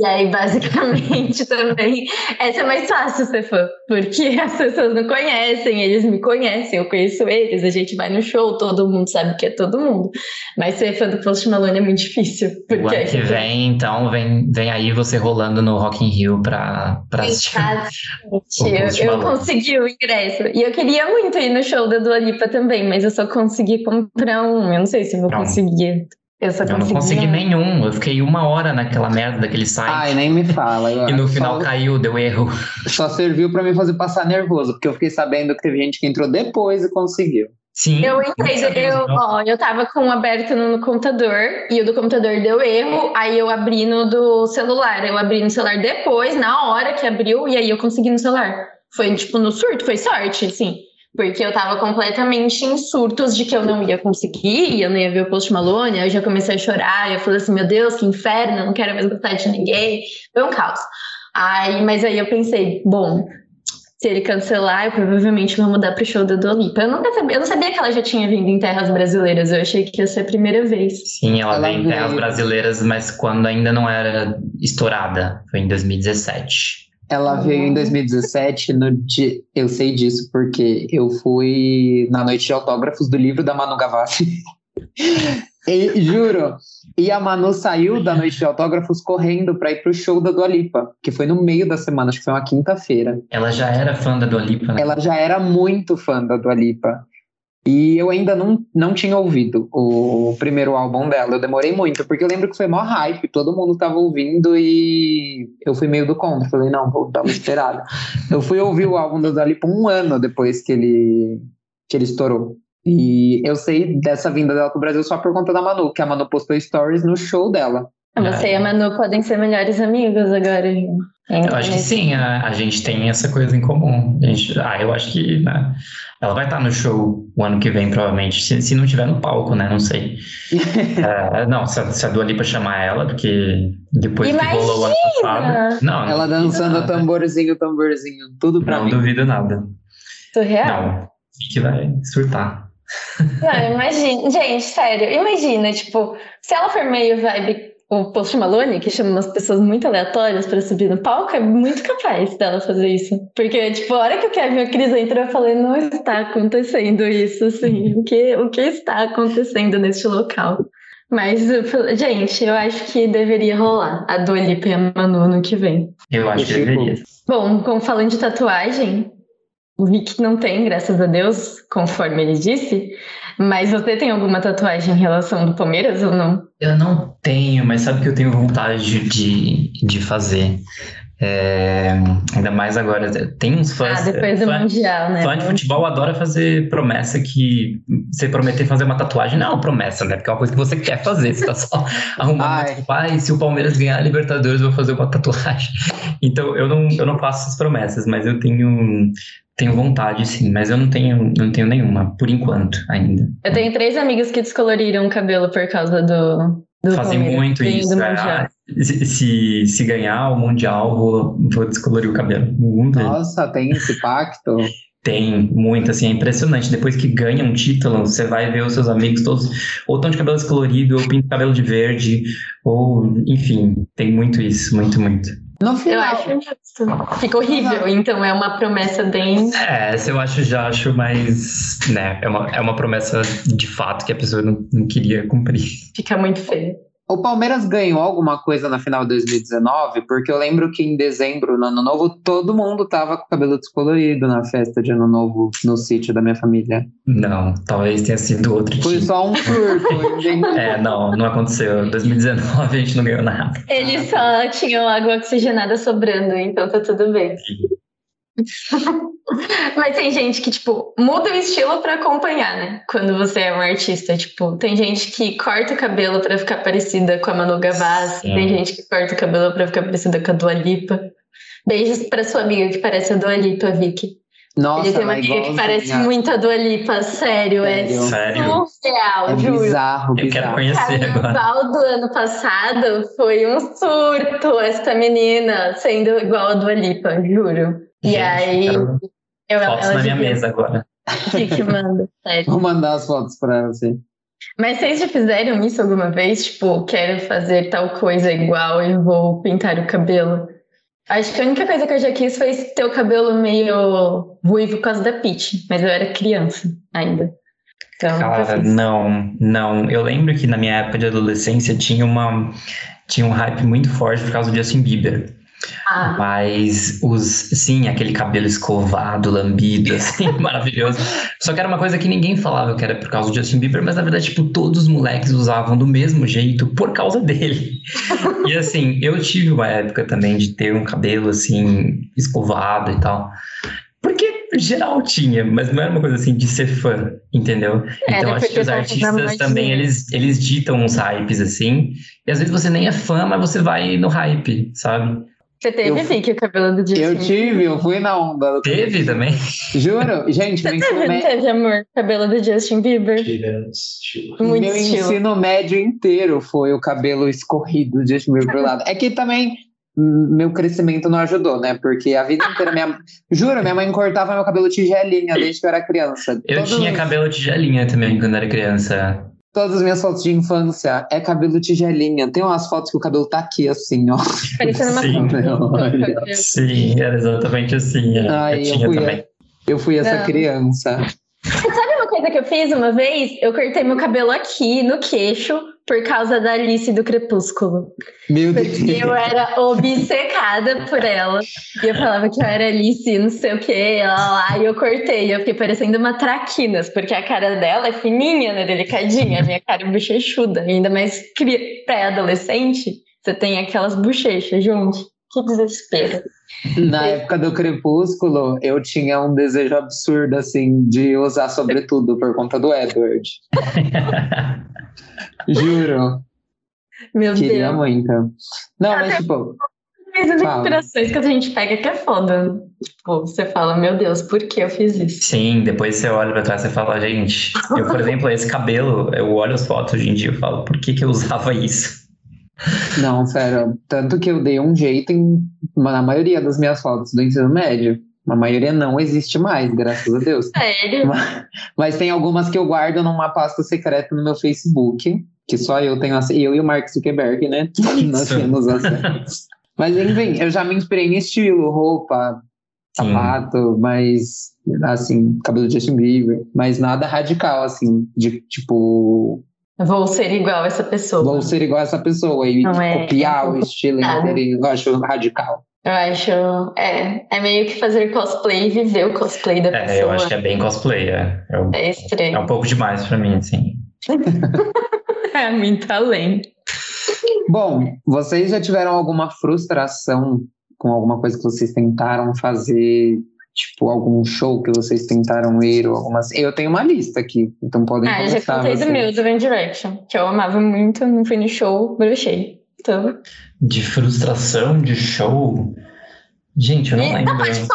E aí, basicamente, também, essa é mais fácil fã, porque as pessoas não conhecem, eles me conhecem, eu conheço eles, a gente vai no show, todo mundo sabe que é todo mundo. Mas ser fã do Post Malone é muito difícil. Porque o ano que vem, então, vem, vem aí você rolando no Rock in Rio pra, pra assistir. eu, eu consegui o ingresso. E eu queria muito ir no show da Dua Lipa também, mas eu só consegui comprar um. Eu não sei se vou conseguir. Eu só eu não consegui nenhum. Eu fiquei uma hora naquela merda daquele site. Ai, nem me fala. e no final só, caiu, deu erro. Só serviu para me fazer passar nervoso, porque eu fiquei sabendo que teve gente que entrou depois e conseguiu. Sim. Eu entrei, eu, ó, eu tava com o aberto no computador e o do computador deu erro, aí eu abri no do celular. Eu abri no celular depois, na hora que abriu, e aí eu consegui no celular. Foi tipo no surto, foi sorte, assim. Porque eu tava completamente em surtos de que eu não ia conseguir, eu não ia ver o Post Malone, aí eu já comecei a chorar, eu falei assim, meu Deus, que inferno, eu não quero mais gostar de ninguém. Foi um caos. Aí, mas aí eu pensei, bom, se ele cancelar, eu provavelmente vou mudar pro show da Dua Lipa. Eu, nunca sabia, eu não sabia que ela já tinha vindo em terras brasileiras, eu achei que ia ser a primeira vez. Sim, ela, ela veio em terras brasileiras, mas quando ainda não era estourada, foi em 2017. Ela veio em 2017, no dia, eu sei disso porque eu fui na noite de autógrafos do livro da Manu Gavassi. E, juro. E a Manu saiu da noite de autógrafos correndo para ir pro show da Dua Lipa, que foi no meio da semana, acho que foi uma quinta-feira. Ela já era fã da Dua Lipa, né? Ela já era muito fã da Dua Lipa. E eu ainda não, não tinha ouvido o primeiro álbum dela. Eu demorei muito, porque eu lembro que foi maior hype, todo mundo tava ouvindo e eu fui meio do contra. Falei, não, vou dar uma esperada. eu fui ouvir o álbum da Dua Lipa um ano depois que ele, que ele estourou. E eu sei dessa vinda dela pro Brasil só por conta da Manu, que a Manu postou stories no show dela. Você e a Manu podem ser melhores amigos agora. Eu acho que sim, a, a, gente tem essa coisa em comum. A gente, ah, eu acho que né, ela vai estar no show o ano que vem, provavelmente. Se, se não tiver no palco, né? Não sei. é, não, se a, se a Dua Lipa chamar ela, porque depois Imagina! que rolou o ano passado. Não, ela dançando tamborzinho, tamborzinho, tudo pra não mim. Não duvido nada. Surreal? Não, que vai surtar. Não, imagina. Gente, sério, imagina, tipo, se ela for meio vibe o Post Malone, que chama umas pessoas muito aleatórias para subir no palco, é muito capaz dela fazer isso. Porque, tipo, a hora que o Kevin e a Cris entrou, eu falei, não está acontecendo isso, assim. O que, o que está acontecendo neste local? Mas, gente, eu acho que deveria rolar a Dua Lipa e a Manu no que vem. Eu acho que deveria. Bom, como falando de tatuagem, o Rick não tem, graças a Deus, conforme ele disse. Mas você tem alguma tatuagem em relação do Palmeiras ou não? Eu não tenho, mas sabe que eu tenho vontade de, de fazer. É, ainda mais agora, tem uns fãs. Ah, depois do fã, Mundial, né? Fã de futebol adora fazer promessa que você prometer fazer uma tatuagem não é uma promessa, né? Porque é uma coisa que você quer fazer, você tá só arrumando. Ai. Tipo, ah, se o Palmeiras ganhar a Libertadores, eu vou fazer uma tatuagem. Então eu não, eu não faço essas promessas, mas eu tenho tenho vontade, sim, mas eu não tenho, não tenho nenhuma, por enquanto, ainda. Eu tenho três amigos que descoloriram o cabelo por causa do. do Fazem Palmeiras, muito isso. É, se, se, ganhar o Mundial, vou, vou descolorir o cabelo. Ver. Nossa, tem esse pacto. Tem muito, assim, é impressionante. Depois que ganha um título, você vai ver os seus amigos todos ou estão de cabelo descolorido, ou pintam cabelo de verde, ou, enfim, tem muito isso, muito, muito. No Eu final, acho justo. Fica horrível, então é uma promessa bem. É, essa eu acho, já acho mais, né, é uma, é uma promessa de fato que a pessoa não, não queria cumprir. Fica muito feio. O Palmeiras ganhou alguma coisa na final de 2019, porque eu lembro que em dezembro, no Ano Novo, todo mundo tava com o cabelo descolorido na festa de Ano Novo no sítio da minha família. Não, talvez tenha sido outro Foi time. só um surto. É, não, não aconteceu. 2019 a gente não ganhou nada. Eles só tinham água oxigenada sobrando, então tá tudo bem. Mas tem gente que, tipo, muda o estilo pra acompanhar, né? Quando você é um artista. Tipo, tem gente que corta o cabelo pra ficar parecida com a Manu Gavassi. Tem gente que corta o cabelo pra ficar parecida com a Dua Lipa. Beijos pra sua amiga que parece a Dua Lipa, Vicky. Nossa, Ele tem uma é amiga que parece muito a Dua Lipa, sério. É Sério? Sério? surreal, É juro. bizarro, Eu quero bizarro. conhecer agora. Carnaval do ano passado foi um surto essa menina sendo igual a Dua Lipa, juro. E Gente, aí, quero eu, Fotos ela na minha mesa agora. que manda, sério. Vou mandar as fotos pra você. Mas vocês já fizeram isso alguma vez? Tipo, quero fazer tal coisa igual e vou pintar o cabelo? Acho que a única coisa que eu já quis foi ter o cabelo meio ruivo por causa da Peach, mas eu era criança ainda. Então, Cara, fiz. não, não. Eu lembro que na minha época de adolescência tinha uma tinha um hype muito forte por causa do Justin Bieber. Ah, Mas os, sim, aquele cabelo escovado, lambido, assim, maravilhoso. Só que era uma coisa que ninguém falava que era por causa do Justin Bieber, mas na verdade, tipo, todos os moleques usavam do mesmo jeito por causa dele. E assim, eu tive uma época também de ter um cabelo assim, escovado e tal. Porque geral tinha, mas não era uma coisa assim de ser fã, entendeu? Era Então acho que os artistas também, eles, eles ditam uns hypes assim, e às vezes você nem é fã, mas você vai no hype, sabe? Você teve, Eu- Vicky, o cabelo do Justin Eu tive, eu fui na onda. Teve também? Juro, gente, meu Você ensino, teve, amor, cabelo do Justin Bieber? Muito meu estilo. ensino médio inteiro foi o cabelo escorrido de Justin Bieber pro lado. É que também hum, meu crescimento não ajudou, né? Porque a vida inteira minha. Juro, minha mãe cortava meu cabelo tigelinha desde que eu era criança. Eu Todos tinha os- cabelo tigelinha também quando era criança. Todas as minhas fotos de infância é cabelo tigelinha. Tem umas fotos que o cabelo tá aqui, assim, ó. Parecendo uma Sim. Olha. Sim, era exatamente assim. é. Ai, eu eu fui- também. Eu fui essa Não. criança. Sabe uma coisa que eu fiz uma vez? Eu cortei meu cabelo aqui no queixo por causa da Alice do Crepúsculo. Meu Deus. Porque eu era obcecada por ela. E eu falava que eu era Alice, não sei o que, lá, lá, e eu cortei. Eu fiquei parecendo uma traquinas, porque a cara dela é fininha, né, delicadinha. A minha cara é bochechuda. Ainda mais pré-adolescente, você tem aquelas bochechas, gente. Que desespero. Na época do Crepúsculo, eu tinha um desejo absurdo, assim, de usar sobretudo por conta do Edward. Juro. Meu Queria Deus. muito. Não, mas tipo, Mas as Fala. inspirações que a gente pega que é foda. Tipo, você fala, meu Deus, por que eu fiz isso? Sim, depois você olha pra trás e fala, gente, eu, por exemplo, esse cabelo, eu olho as fotos hoje em dia e falo, por que, que eu usava isso? Não, sério. Tanto que eu dei um jeito em, na maioria das minhas fotos do ensino médio. A maioria não existe mais, graças a Deus. Sério? Mas, mas tem algumas que eu guardo numa pasta secreta no meu Facebook, que só eu tenho acesso. Eu e o Mark Zuckerberg, né? Nós temos acesso. Mas enfim, eu já me inspirei em estilo, roupa, Sim. sapato, mas assim, cabelo de Justin Bieber, mas nada radical, assim, de tipo, Vou ser igual essa pessoa. vou ser igual a essa pessoa e Não é- copiar é o estilo inteirinho, eu acho radical. Eu acho. É, é meio que fazer cosplay e viver o cosplay da pessoa. É, eu acho que é bem cosplay, é. É é estranho. um pouco demais pra mim, assim. É muito além. Bom, vocês já tiveram alguma frustração com alguma coisa que vocês tentaram fazer? Tipo, algum show que vocês tentaram ir ou algumas. Eu tenho uma lista aqui, então podem Ah, eu já começar. contei do vocês. meu, do One Direction, que eu amava muito, não fui no show, bruxei. Então, De frustração de show. Gente, eu não E- lembro.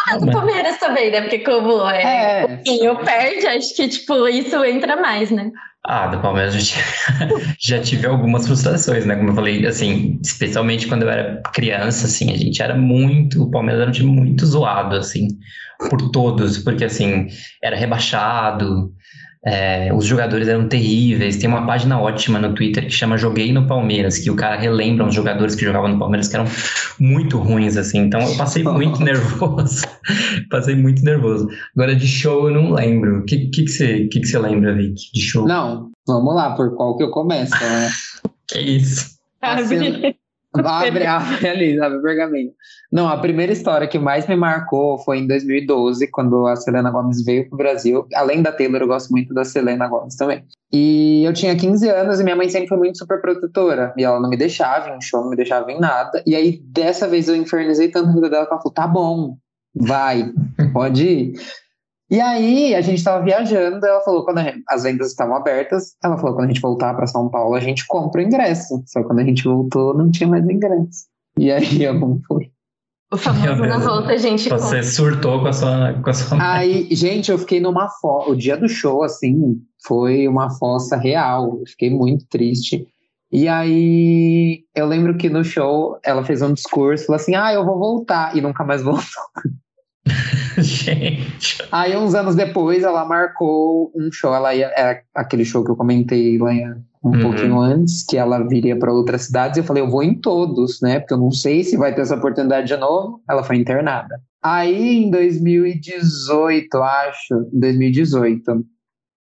ah, do Palmeiras também, né? Porque como é, É. um pouquinho perde, acho que, tipo, isso entra mais, né? Ah, do Palmeiras já tive, já tive algumas frustrações, né? Como eu falei, assim, especialmente quando eu era criança, assim, a gente era muito, o Palmeiras era um time muito zoado, assim, por todos, porque, assim, era rebaixado, é, os jogadores eram terríveis. Tem uma página ótima no Twitter que chama Joguei no Palmeiras, que o cara relembra os jogadores que jogavam no Palmeiras que eram muito ruins, assim. Então eu passei muito nervoso. passei muito nervoso. Agora de show eu não lembro. O que, que, que, você, que, que você lembra, Vic, de show? Não, vamos lá, por qual que eu começo, né? Que isso? Assim, Abre, abre ali, abre o pergaminho. Não, a primeira história que mais me marcou foi em 2012, quando a Selena Gomes veio pro Brasil. Além da Taylor, eu gosto muito da Selena Gomes também. E eu tinha 15 anos e minha mãe sempre foi muito super protetora. E ela não me deixava em show, não me deixava em nada. E aí, dessa vez, eu infernizei tanto a vida dela que ela falou: tá bom, vai, pode ir. E aí, a gente tava viajando, ela falou, quando a gente- as vendas estavam abertas, ela falou, quando a gente voltar para São Paulo, a gente compra o ingresso. Só que quando a gente voltou, não tinha mais ingresso. E aí, eu não fui. O famoso na volta, a gente Você surtou com a sua. Com a sua... Aí, gente, eu fiquei numa fossa. O dia do show, assim, foi uma fossa real. Eu fiquei muito triste. E aí, eu lembro que no show, ela fez um discurso, falou assim, ah, eu vou voltar. E nunca mais voltou. Gente. Aí, uns anos depois, ela marcou um show. Ela ia, era aquele show que eu comentei lá um Uhum. pouquinho antes, que ela viria para outras cidades. Eu falei, eu vou em todos, né? Porque eu não sei se vai ter essa oportunidade de novo. Ela foi internada. Aí, em 2018, acho, em 2018,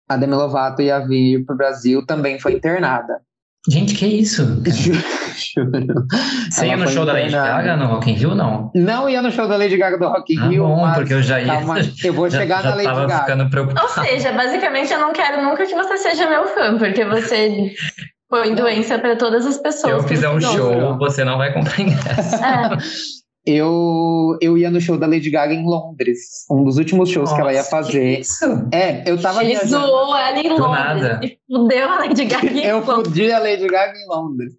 a Demi Lovato ia vir pro Brasil, também foi internada. Gente, que isso? Juro. Você ia no show da Lady. Gaga no Rock in Rio, não? Não ia no show da Lady Gaga do Rock in Ah, Rio, bom, mas porque eu já ia. calma, eu vou já, chegar já na Lady tava Gaga. ficando Ou preocupado. seja, basicamente eu não quero nunca que você seja meu fã, porque você põe doença pra todas as Se pessoas. eu que fizer um show, você não vai comprar ingresso. É, Eu, eu ia no show da Lady Gaga em Londres, um dos últimos shows que ela ia Nossa, fazer. que Isso. É, eu tava ele viajando. zoou ela em Londres e fudeu a Lady Gaga em Eu Londres. fudi a Lady Gaga em Londres.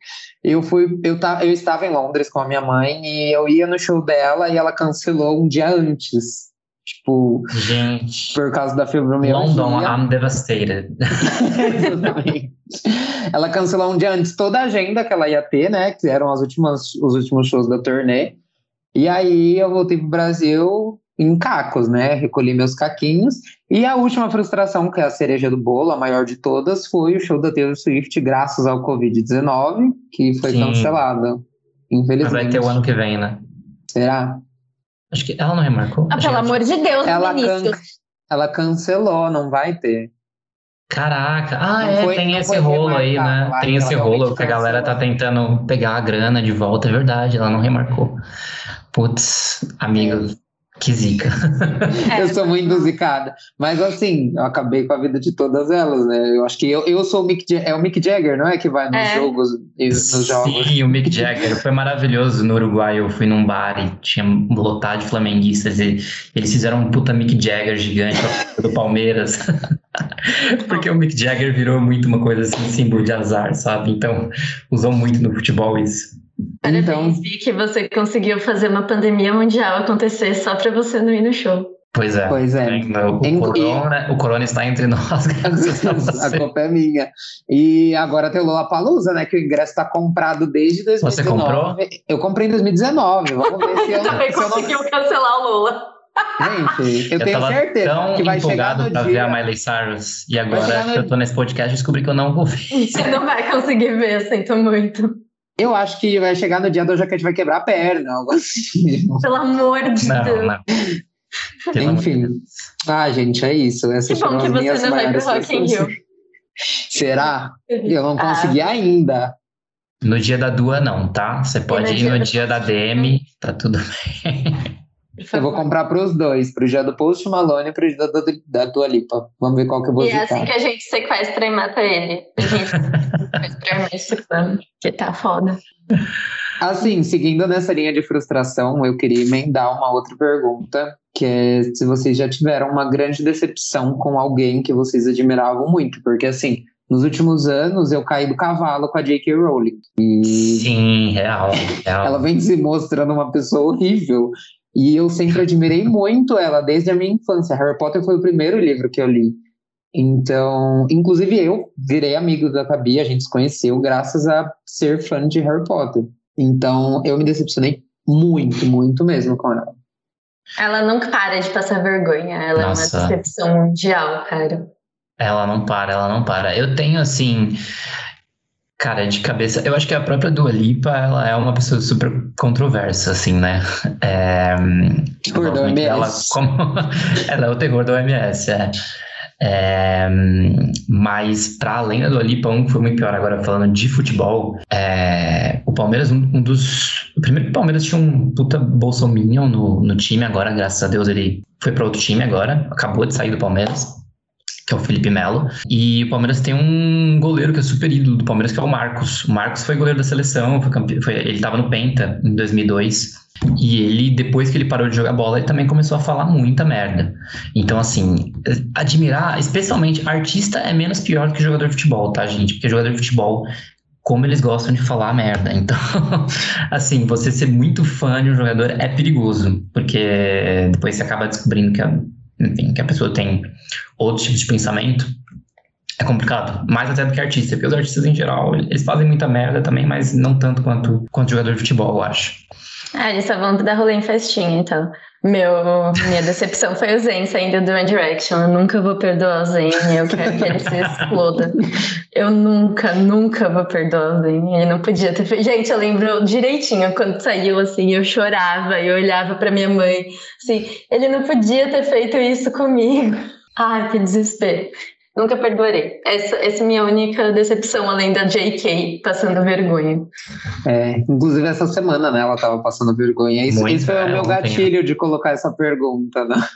Eu fui, eu, ta, eu estava em Londres com a minha mãe e eu ia no show dela e ela cancelou um dia antes. Tipo, Gente. por causa da fibromialgia. London, I'm devastated. Exatamente. Ela cancelou um dia antes toda a agenda que ela ia ter, né? Que eram as últimas, os últimos shows da turnê. E aí eu voltei pro Brasil em cacos, né? Recolhi meus caquinhos. E a última frustração, que é a cereja do bolo, a maior de todas, foi o show da Taylor Swift, graças ao Covid-19, que foi Sim. cancelado. Mas Infelizmente. vai ter o ano que vem, né? Será? Acho que ela não remarcou. Ah, pelo amor de Deus, Ela, Vinícius. can... ela cancelou, não vai ter. Caraca, ah, é, foi, tem esse rolo aí, né? Tem esse rolo que a galera tá tentando pegar a grana de volta, é verdade, ela não remarcou. Putz, amigo, que zica. É. eu sou muito zicada. Mas assim, eu acabei com a vida de todas elas, né? Eu acho que eu, eu sou o Mick Jagger. É o Mick Jagger, não é? Que vai nos é. jogos nos jogos. Sim, o Mick Jagger. Foi maravilhoso no Uruguai. Eu fui num bar e tinha lotado de flamenguistas. E eles fizeram um puta Mick Jagger gigante do Palmeiras. Porque o Mick Jagger virou muito uma coisa assim, símbolo de azar, sabe? Então, usou muito no futebol isso. Parabéns, então, vi que você conseguiu fazer uma pandemia mundial acontecer só para você não ir no show. Pois é. Pois é. O, em, corona, e... o corona está entre nós. a culpa é minha. E agora tem o Lollapalooza, né? Que o ingresso está comprado desde 2019. Você comprou? Eu comprei em 2019. Vamos ver se eu, Também se conseguiu não... cancelar o Lula. Gente, eu, eu tenho certeza que vai chegar no pra dia... ver a Miley Cyrus. E agora que eu tô nesse podcast, descobri que eu não vou ver. Você não vai conseguir ver, sinto muito. Eu acho que vai chegar no dia do Jaquete vai quebrar a perna, algo assim. Pelo amor de não, Deus. Não. Enfim. Ah, gente, é isso. Essas que bom que você não vai pro Rock in Rio. Será? Eu não consegui ah. ainda. No dia da Dua, não, tá? Você pode ir no dia da DM, tá tudo bem. Eu vou comprar para os dois, para o dia do Post Malone e para o dia da, da Dua Lipa. Vamos ver qual que eu vou E é assim que a gente sequestra e mata ele. A gente sequestra esse plano, que tá foda. Assim, seguindo nessa linha de frustração, eu queria emendar uma outra pergunta, que é se vocês já tiveram uma grande decepção com alguém que vocês admiravam muito, porque assim, nos últimos anos eu caí do cavalo com a J.K. Rowling. E Sim, real, real. Ela vem se mostrando uma pessoa horrível. E eu sempre admirei muito ela, desde a minha infância. Harry Potter foi o primeiro livro que eu li. Então, inclusive eu virei amigo da Gabi, a gente se conheceu graças a ser fã de Harry Potter. Então, eu me decepcionei muito, muito mesmo com ela. Ela nunca para de passar vergonha, ela Nossa. é uma decepção mundial, cara. Ela não para, ela não para. Eu tenho, assim, Cara, de cabeça, eu acho que a própria Dua Lipa, ela é uma pessoa super controversa, assim, né? É, terror da OMS. Ela, como, ela é o terror da OMS, é. é mas, para além da Dua Lipa, um que foi muito pior agora, falando de futebol, é, o Palmeiras, um, um dos... O primeiro o Palmeiras tinha um puta bolsominion no, no time, agora, graças a Deus, ele foi para outro time agora, acabou de sair do Palmeiras que é o Felipe Melo. E o Palmeiras tem um goleiro que é super ídolo do Palmeiras, que é o Marcos. O Marcos foi goleiro da seleção, foi campe... foi... ele estava no Penta em 2002. E ele, depois que ele parou de jogar bola, ele também começou a falar muita merda. Então, assim, admirar, especialmente, artista é menos pior do que jogador de futebol, tá, gente? Porque jogador de futebol, como eles gostam de falar merda. Então, assim, você ser muito fã de um jogador é perigoso, porque depois você acaba descobrindo que a enfim, que a pessoa tem outro tipo de pensamento, é complicado. Mais até do que artista, porque os artistas em geral, eles fazem muita merda também, mas não tanto quanto, quanto jogador de futebol, eu acho. Ah, eles vão dar rolê em festinha, então. Meu, minha decepção foi o Zen saindo do One Direction. Eu nunca vou perdoar o Zen, eu quero que ele se exploda. Eu nunca, nunca vou perdoar o Zen. Ele não podia ter feito. Gente, eu lembro direitinho quando saiu, assim, eu chorava, eu olhava para minha mãe, assim, ele não podia ter feito isso comigo. Ai, que desespero. Nunca perdoarei. Essa, essa é a minha única decepção, além da JK passando vergonha. É, inclusive essa semana, né, ela tava passando vergonha. Isso, isso foi o meu gatilho de colocar essa pergunta na,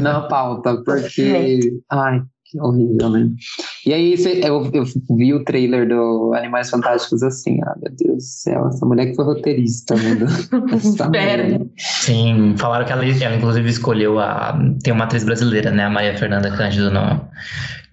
na pauta, porque. Ai, horrível, né? E aí eu, eu vi o trailer do Animais Fantásticos assim, ah, meu Deus do céu, essa mulher que foi roteirista, né? Sim, falaram que ela, ela inclusive escolheu a. Tem uma atriz brasileira, né? A Maria Fernanda Cândido no,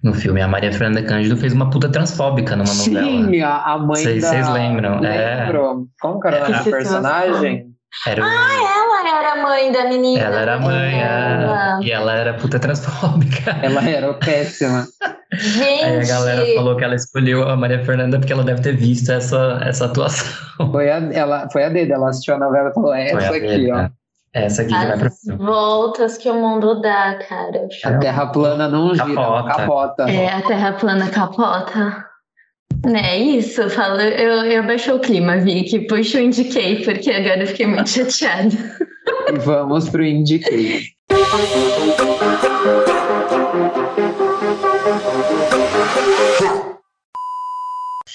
no filme. A Maria Fernanda Cândido fez uma puta transfóbica numa novela. Sim, a mãe Vocês da... lembram? É. Lembro. É. Como que era a personagem? Era Ah, ela era a mãe da menina. Ela era a mãe, ela... e ela era puta transfóbica. Ela era péssima. Gente! Aí a galera falou que ela escolheu a Maria Fernanda porque ela deve ter visto essa, essa atuação. Foi a, ela, foi a dele, ela assistiu a novela e falou: é essa aqui, dele, ó. Né? Essa aqui As que vai pro voltas que o mundo dá, cara. A terra plana não gira, capota. capota. É, a terra plana capota. Né, é isso, eu falo, eu, eu o clima, Vicky, puxa o indiquei, porque agora eu fiquei muito chateada. Vamos pro indiquei.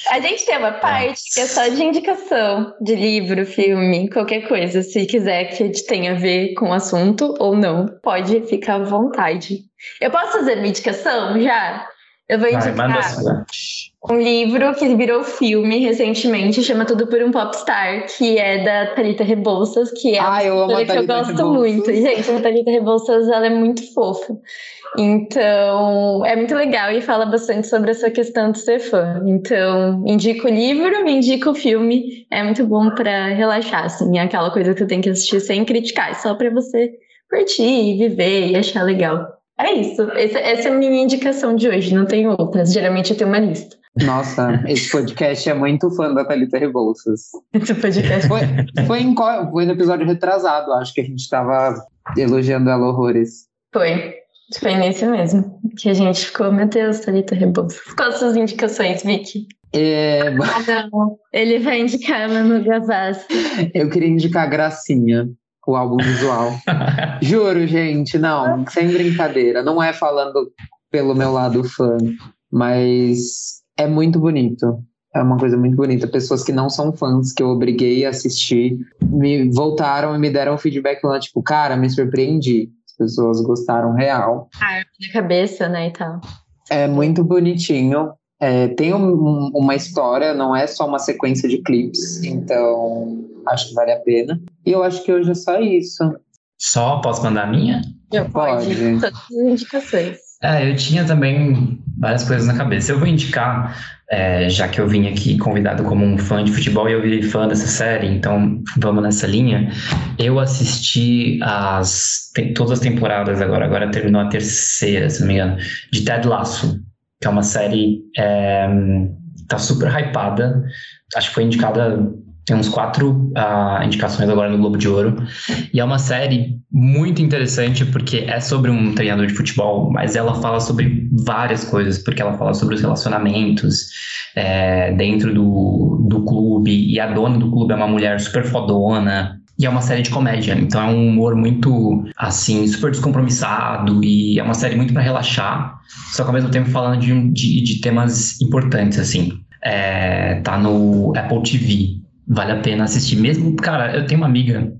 A gente tem uma parte que é só de indicação de livro, filme, qualquer coisa. Se quiser que tenha a ver com o assunto ou não, pode ficar à vontade. Eu posso fazer medicação indicação já? Eu vou indicar Vai, um livro que virou filme recentemente, chama Tudo por um Popstar, que é da Thalita Rebouças, que é ah, uma eu que eu gosto Rebouças. muito. Gente, a Thalita Rebouças, ela é muito fofa. Então, é muito legal e fala bastante sobre essa questão de ser fã. Então, indico o livro, indico o filme. É muito bom para relaxar, assim. É aquela coisa que tu tem que assistir sem criticar, é só para você curtir, viver e achar legal. É isso. Essa, essa é a minha indicação de hoje, não tem outras. Geralmente eu tenho uma lista. Nossa, esse podcast é muito fã da Thalita Rebouças. Esse podcast. Foi, foi, em, foi no episódio retrasado, acho que a gente estava elogiando ela horrores. Foi. Foi nesse mesmo. Que a gente ficou, meu Deus, Thalita Rebouças. Quais suas indicações, Vicky? É... Ah, não. Ele vai indicar Manu Gavassi. Eu queria indicar Gracinha o álbum visual. Juro, gente, não, sem brincadeira. Não é falando pelo meu lado fã, mas é muito bonito. É uma coisa muito bonita. Pessoas que não são fãs, que eu obriguei a assistir, me voltaram e me deram feedback lá, tipo, cara, me surpreendi. As pessoas gostaram real. Ah, na cabeça, né, e tal. É muito bonitinho. É, tem um, uma história, não é só uma sequência de clipes, então acho que vale a pena. E eu acho que hoje é só isso. Só posso mandar a minha? Eu pode. indicações. É, eu tinha também várias coisas na cabeça. Eu vou indicar, é, já que eu vim aqui convidado como um fã de futebol e eu virei fã dessa série, então vamos nessa linha. Eu assisti as, todas as temporadas agora, agora terminou a terceira, se não me engano, de Ted Lasso, que é uma série é, tá super hypada. Acho que foi indicada tem uns quatro uh, indicações agora no Globo de Ouro. E é uma série muito interessante porque é sobre um treinador de futebol, mas ela fala sobre várias coisas, porque ela fala sobre os relacionamentos é, dentro do, do clube. E a dona do clube é uma mulher super fodona. E é uma série de comédia, então é um humor muito, assim, super descompromissado e é uma série muito para relaxar, só que ao mesmo tempo falando de, de, de temas importantes, assim. É, tá no Apple TV, vale a pena assistir. Mesmo, cara, eu tenho uma amiga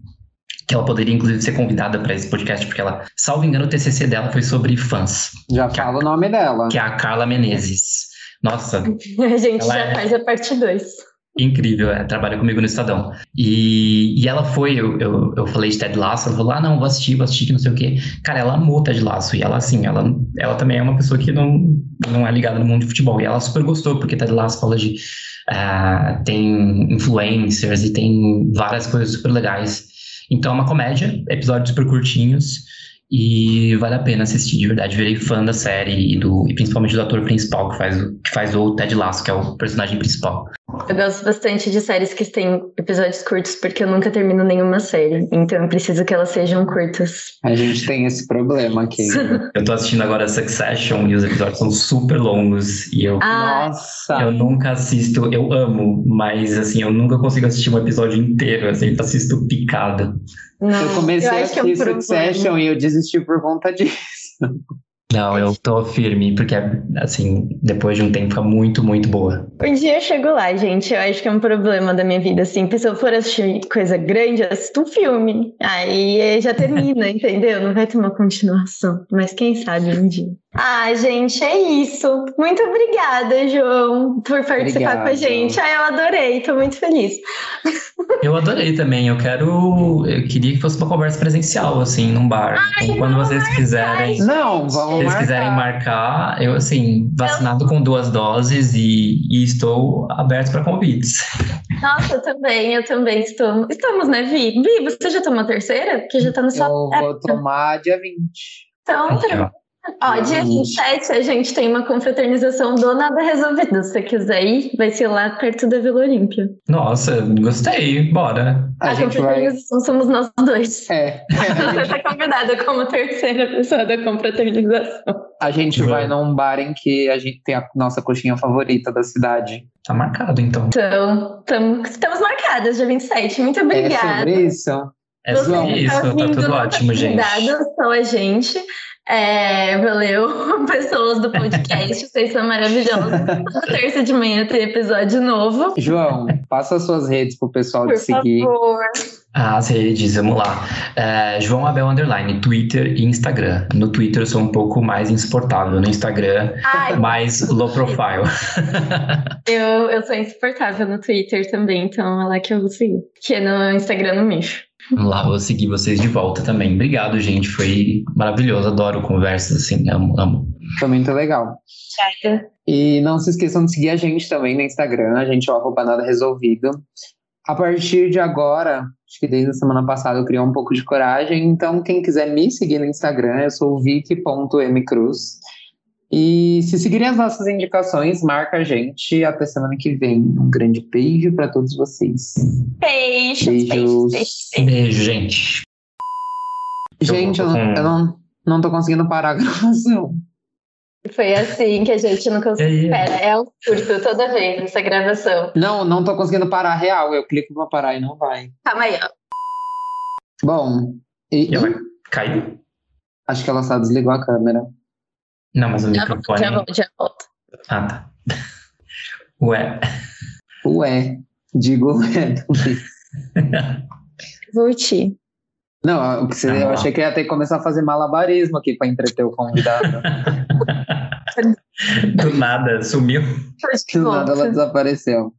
que ela poderia inclusive ser convidada para esse podcast, porque ela, salvo engano, o TCC dela foi sobre fãs. Já fala a, o nome dela. Que é a Carla Menezes. Nossa. a gente já é... faz a parte 2 incrível, é, trabalha comigo no Estadão. E, e ela foi, eu, eu, eu falei de Ted Lasso, ela falou, ah, não, vou assistir, vou assistir, que não sei o quê. Cara, ela amou Ted Lasso, e ela, assim, ela, ela também é uma pessoa que não, não é ligada no mundo de futebol, e ela super gostou, porque Ted Lasso fala de Uh, tem influencers e tem várias coisas super legais. Então é uma comédia, episódios super curtinhos e vale a pena assistir, de verdade. Virei fã da série e, do, e principalmente do ator principal que faz, que faz o Ted Lasso, que é o personagem principal. Eu gosto bastante de séries que têm episódios curtos, porque eu nunca termino nenhuma série. Então eu preciso que elas sejam curtas. A gente tem esse problema aqui. eu tô assistindo agora Succession e os episódios são super longos. E eu. Ah. Nossa! Eu nunca assisto, eu amo, mas assim, eu nunca consigo assistir um episódio inteiro. Assim, eu assisto picado. Não, eu comecei eu a assistir é um Succession e eu desisti por conta disso. Não, eu tô firme, porque, assim, depois de um tempo fica muito, muito boa. Um dia eu chego lá, gente. Eu acho que é um problema da minha vida, assim. Se eu for assistir coisa grande, eu assisto um filme. Aí já termina, entendeu? Não vai ter uma continuação. Mas quem sabe um dia. Ah, gente, é isso. Muito obrigada, João, por participar Obrigado. com a gente. Ah, eu adorei, tô muito feliz. Eu adorei também. Eu quero. Eu queria que fosse uma conversa presencial, assim, num bar. Ai, então, quando vocês quiserem. Não, vamos. Se vocês quiserem marcar, eu, assim, vacinado com duas doses e, e estou aberto para convites. Nossa, eu também, eu também estou. Estamos, né, Vi? Vi, você já tomou a terceira? Que já tá no seu. Eu vou tomar dia 20. Então, tranquilo. Ó, dia 27 a gente tem uma confraternização do Nada Resolvido. Se você quiser ir, vai ser lá perto da Vila Olímpia. Nossa, gostei, bora. A, a confraternização vai... somos nós dois. É. Você está convidada como terceira pessoa da confraternização. A gente vai num bar em que a gente tem a nossa coxinha favorita da cidade. Tá marcado, então. Então, tam, estamos marcadas, dia 27. Muito obrigada. É sobre isso. É sobre isso, tá tudo ótimo, gente. Só a gente. É, valeu, pessoas do podcast, vocês são maravilhosos. Toda terça de manhã tem episódio novo. João, passa suas redes pro pessoal Por te seguir. favor. As redes, vamos lá. É, João Abel Underline, Twitter e Instagram. No Twitter eu sou um pouco mais insuportável, no Instagram Ai, mais low profile. eu, eu sou insuportável no Twitter também, então é lá que eu vou seguir. Que no Instagram não mexo. Vamos lá, vou seguir vocês de volta também. Obrigado, gente. Foi maravilhoso. Adoro conversas assim. Amo, amo. Foi muito legal. E não se esqueçam de seguir a gente também no Instagram, a gente é o arroba nada resolvido. A partir de agora, acho que desde a semana passada eu criei um pouco de coragem, então quem quiser me seguir no Instagram, eu sou vic.mcruz. E se seguirem as nossas indicações, marca a gente. Até semana que vem. Um grande beijo para todos vocês. Beijos, Beijos. beijos. Beijo, gente. Gente, eu, não, eu não, não tô conseguindo parar a gravação. Foi assim que a gente não conseguiu. É, é. Pera, é um surto toda vez essa gravação. Não, não tô conseguindo parar real. Eu clico pra parar e não vai. Calma aí, ó. Bom, e, E ela caiu? acho que ela só desligou a câmera. Não, mas o Já, microfone. já volto, já volto. Ah, tá. Ué. Ué, digo ué. Voltei. Não, eu, precisei- eu achei que ia ter que começar a fazer malabarismo aqui pra entreter o convidado. Do nada, sumiu. Do nada ela desapareceu.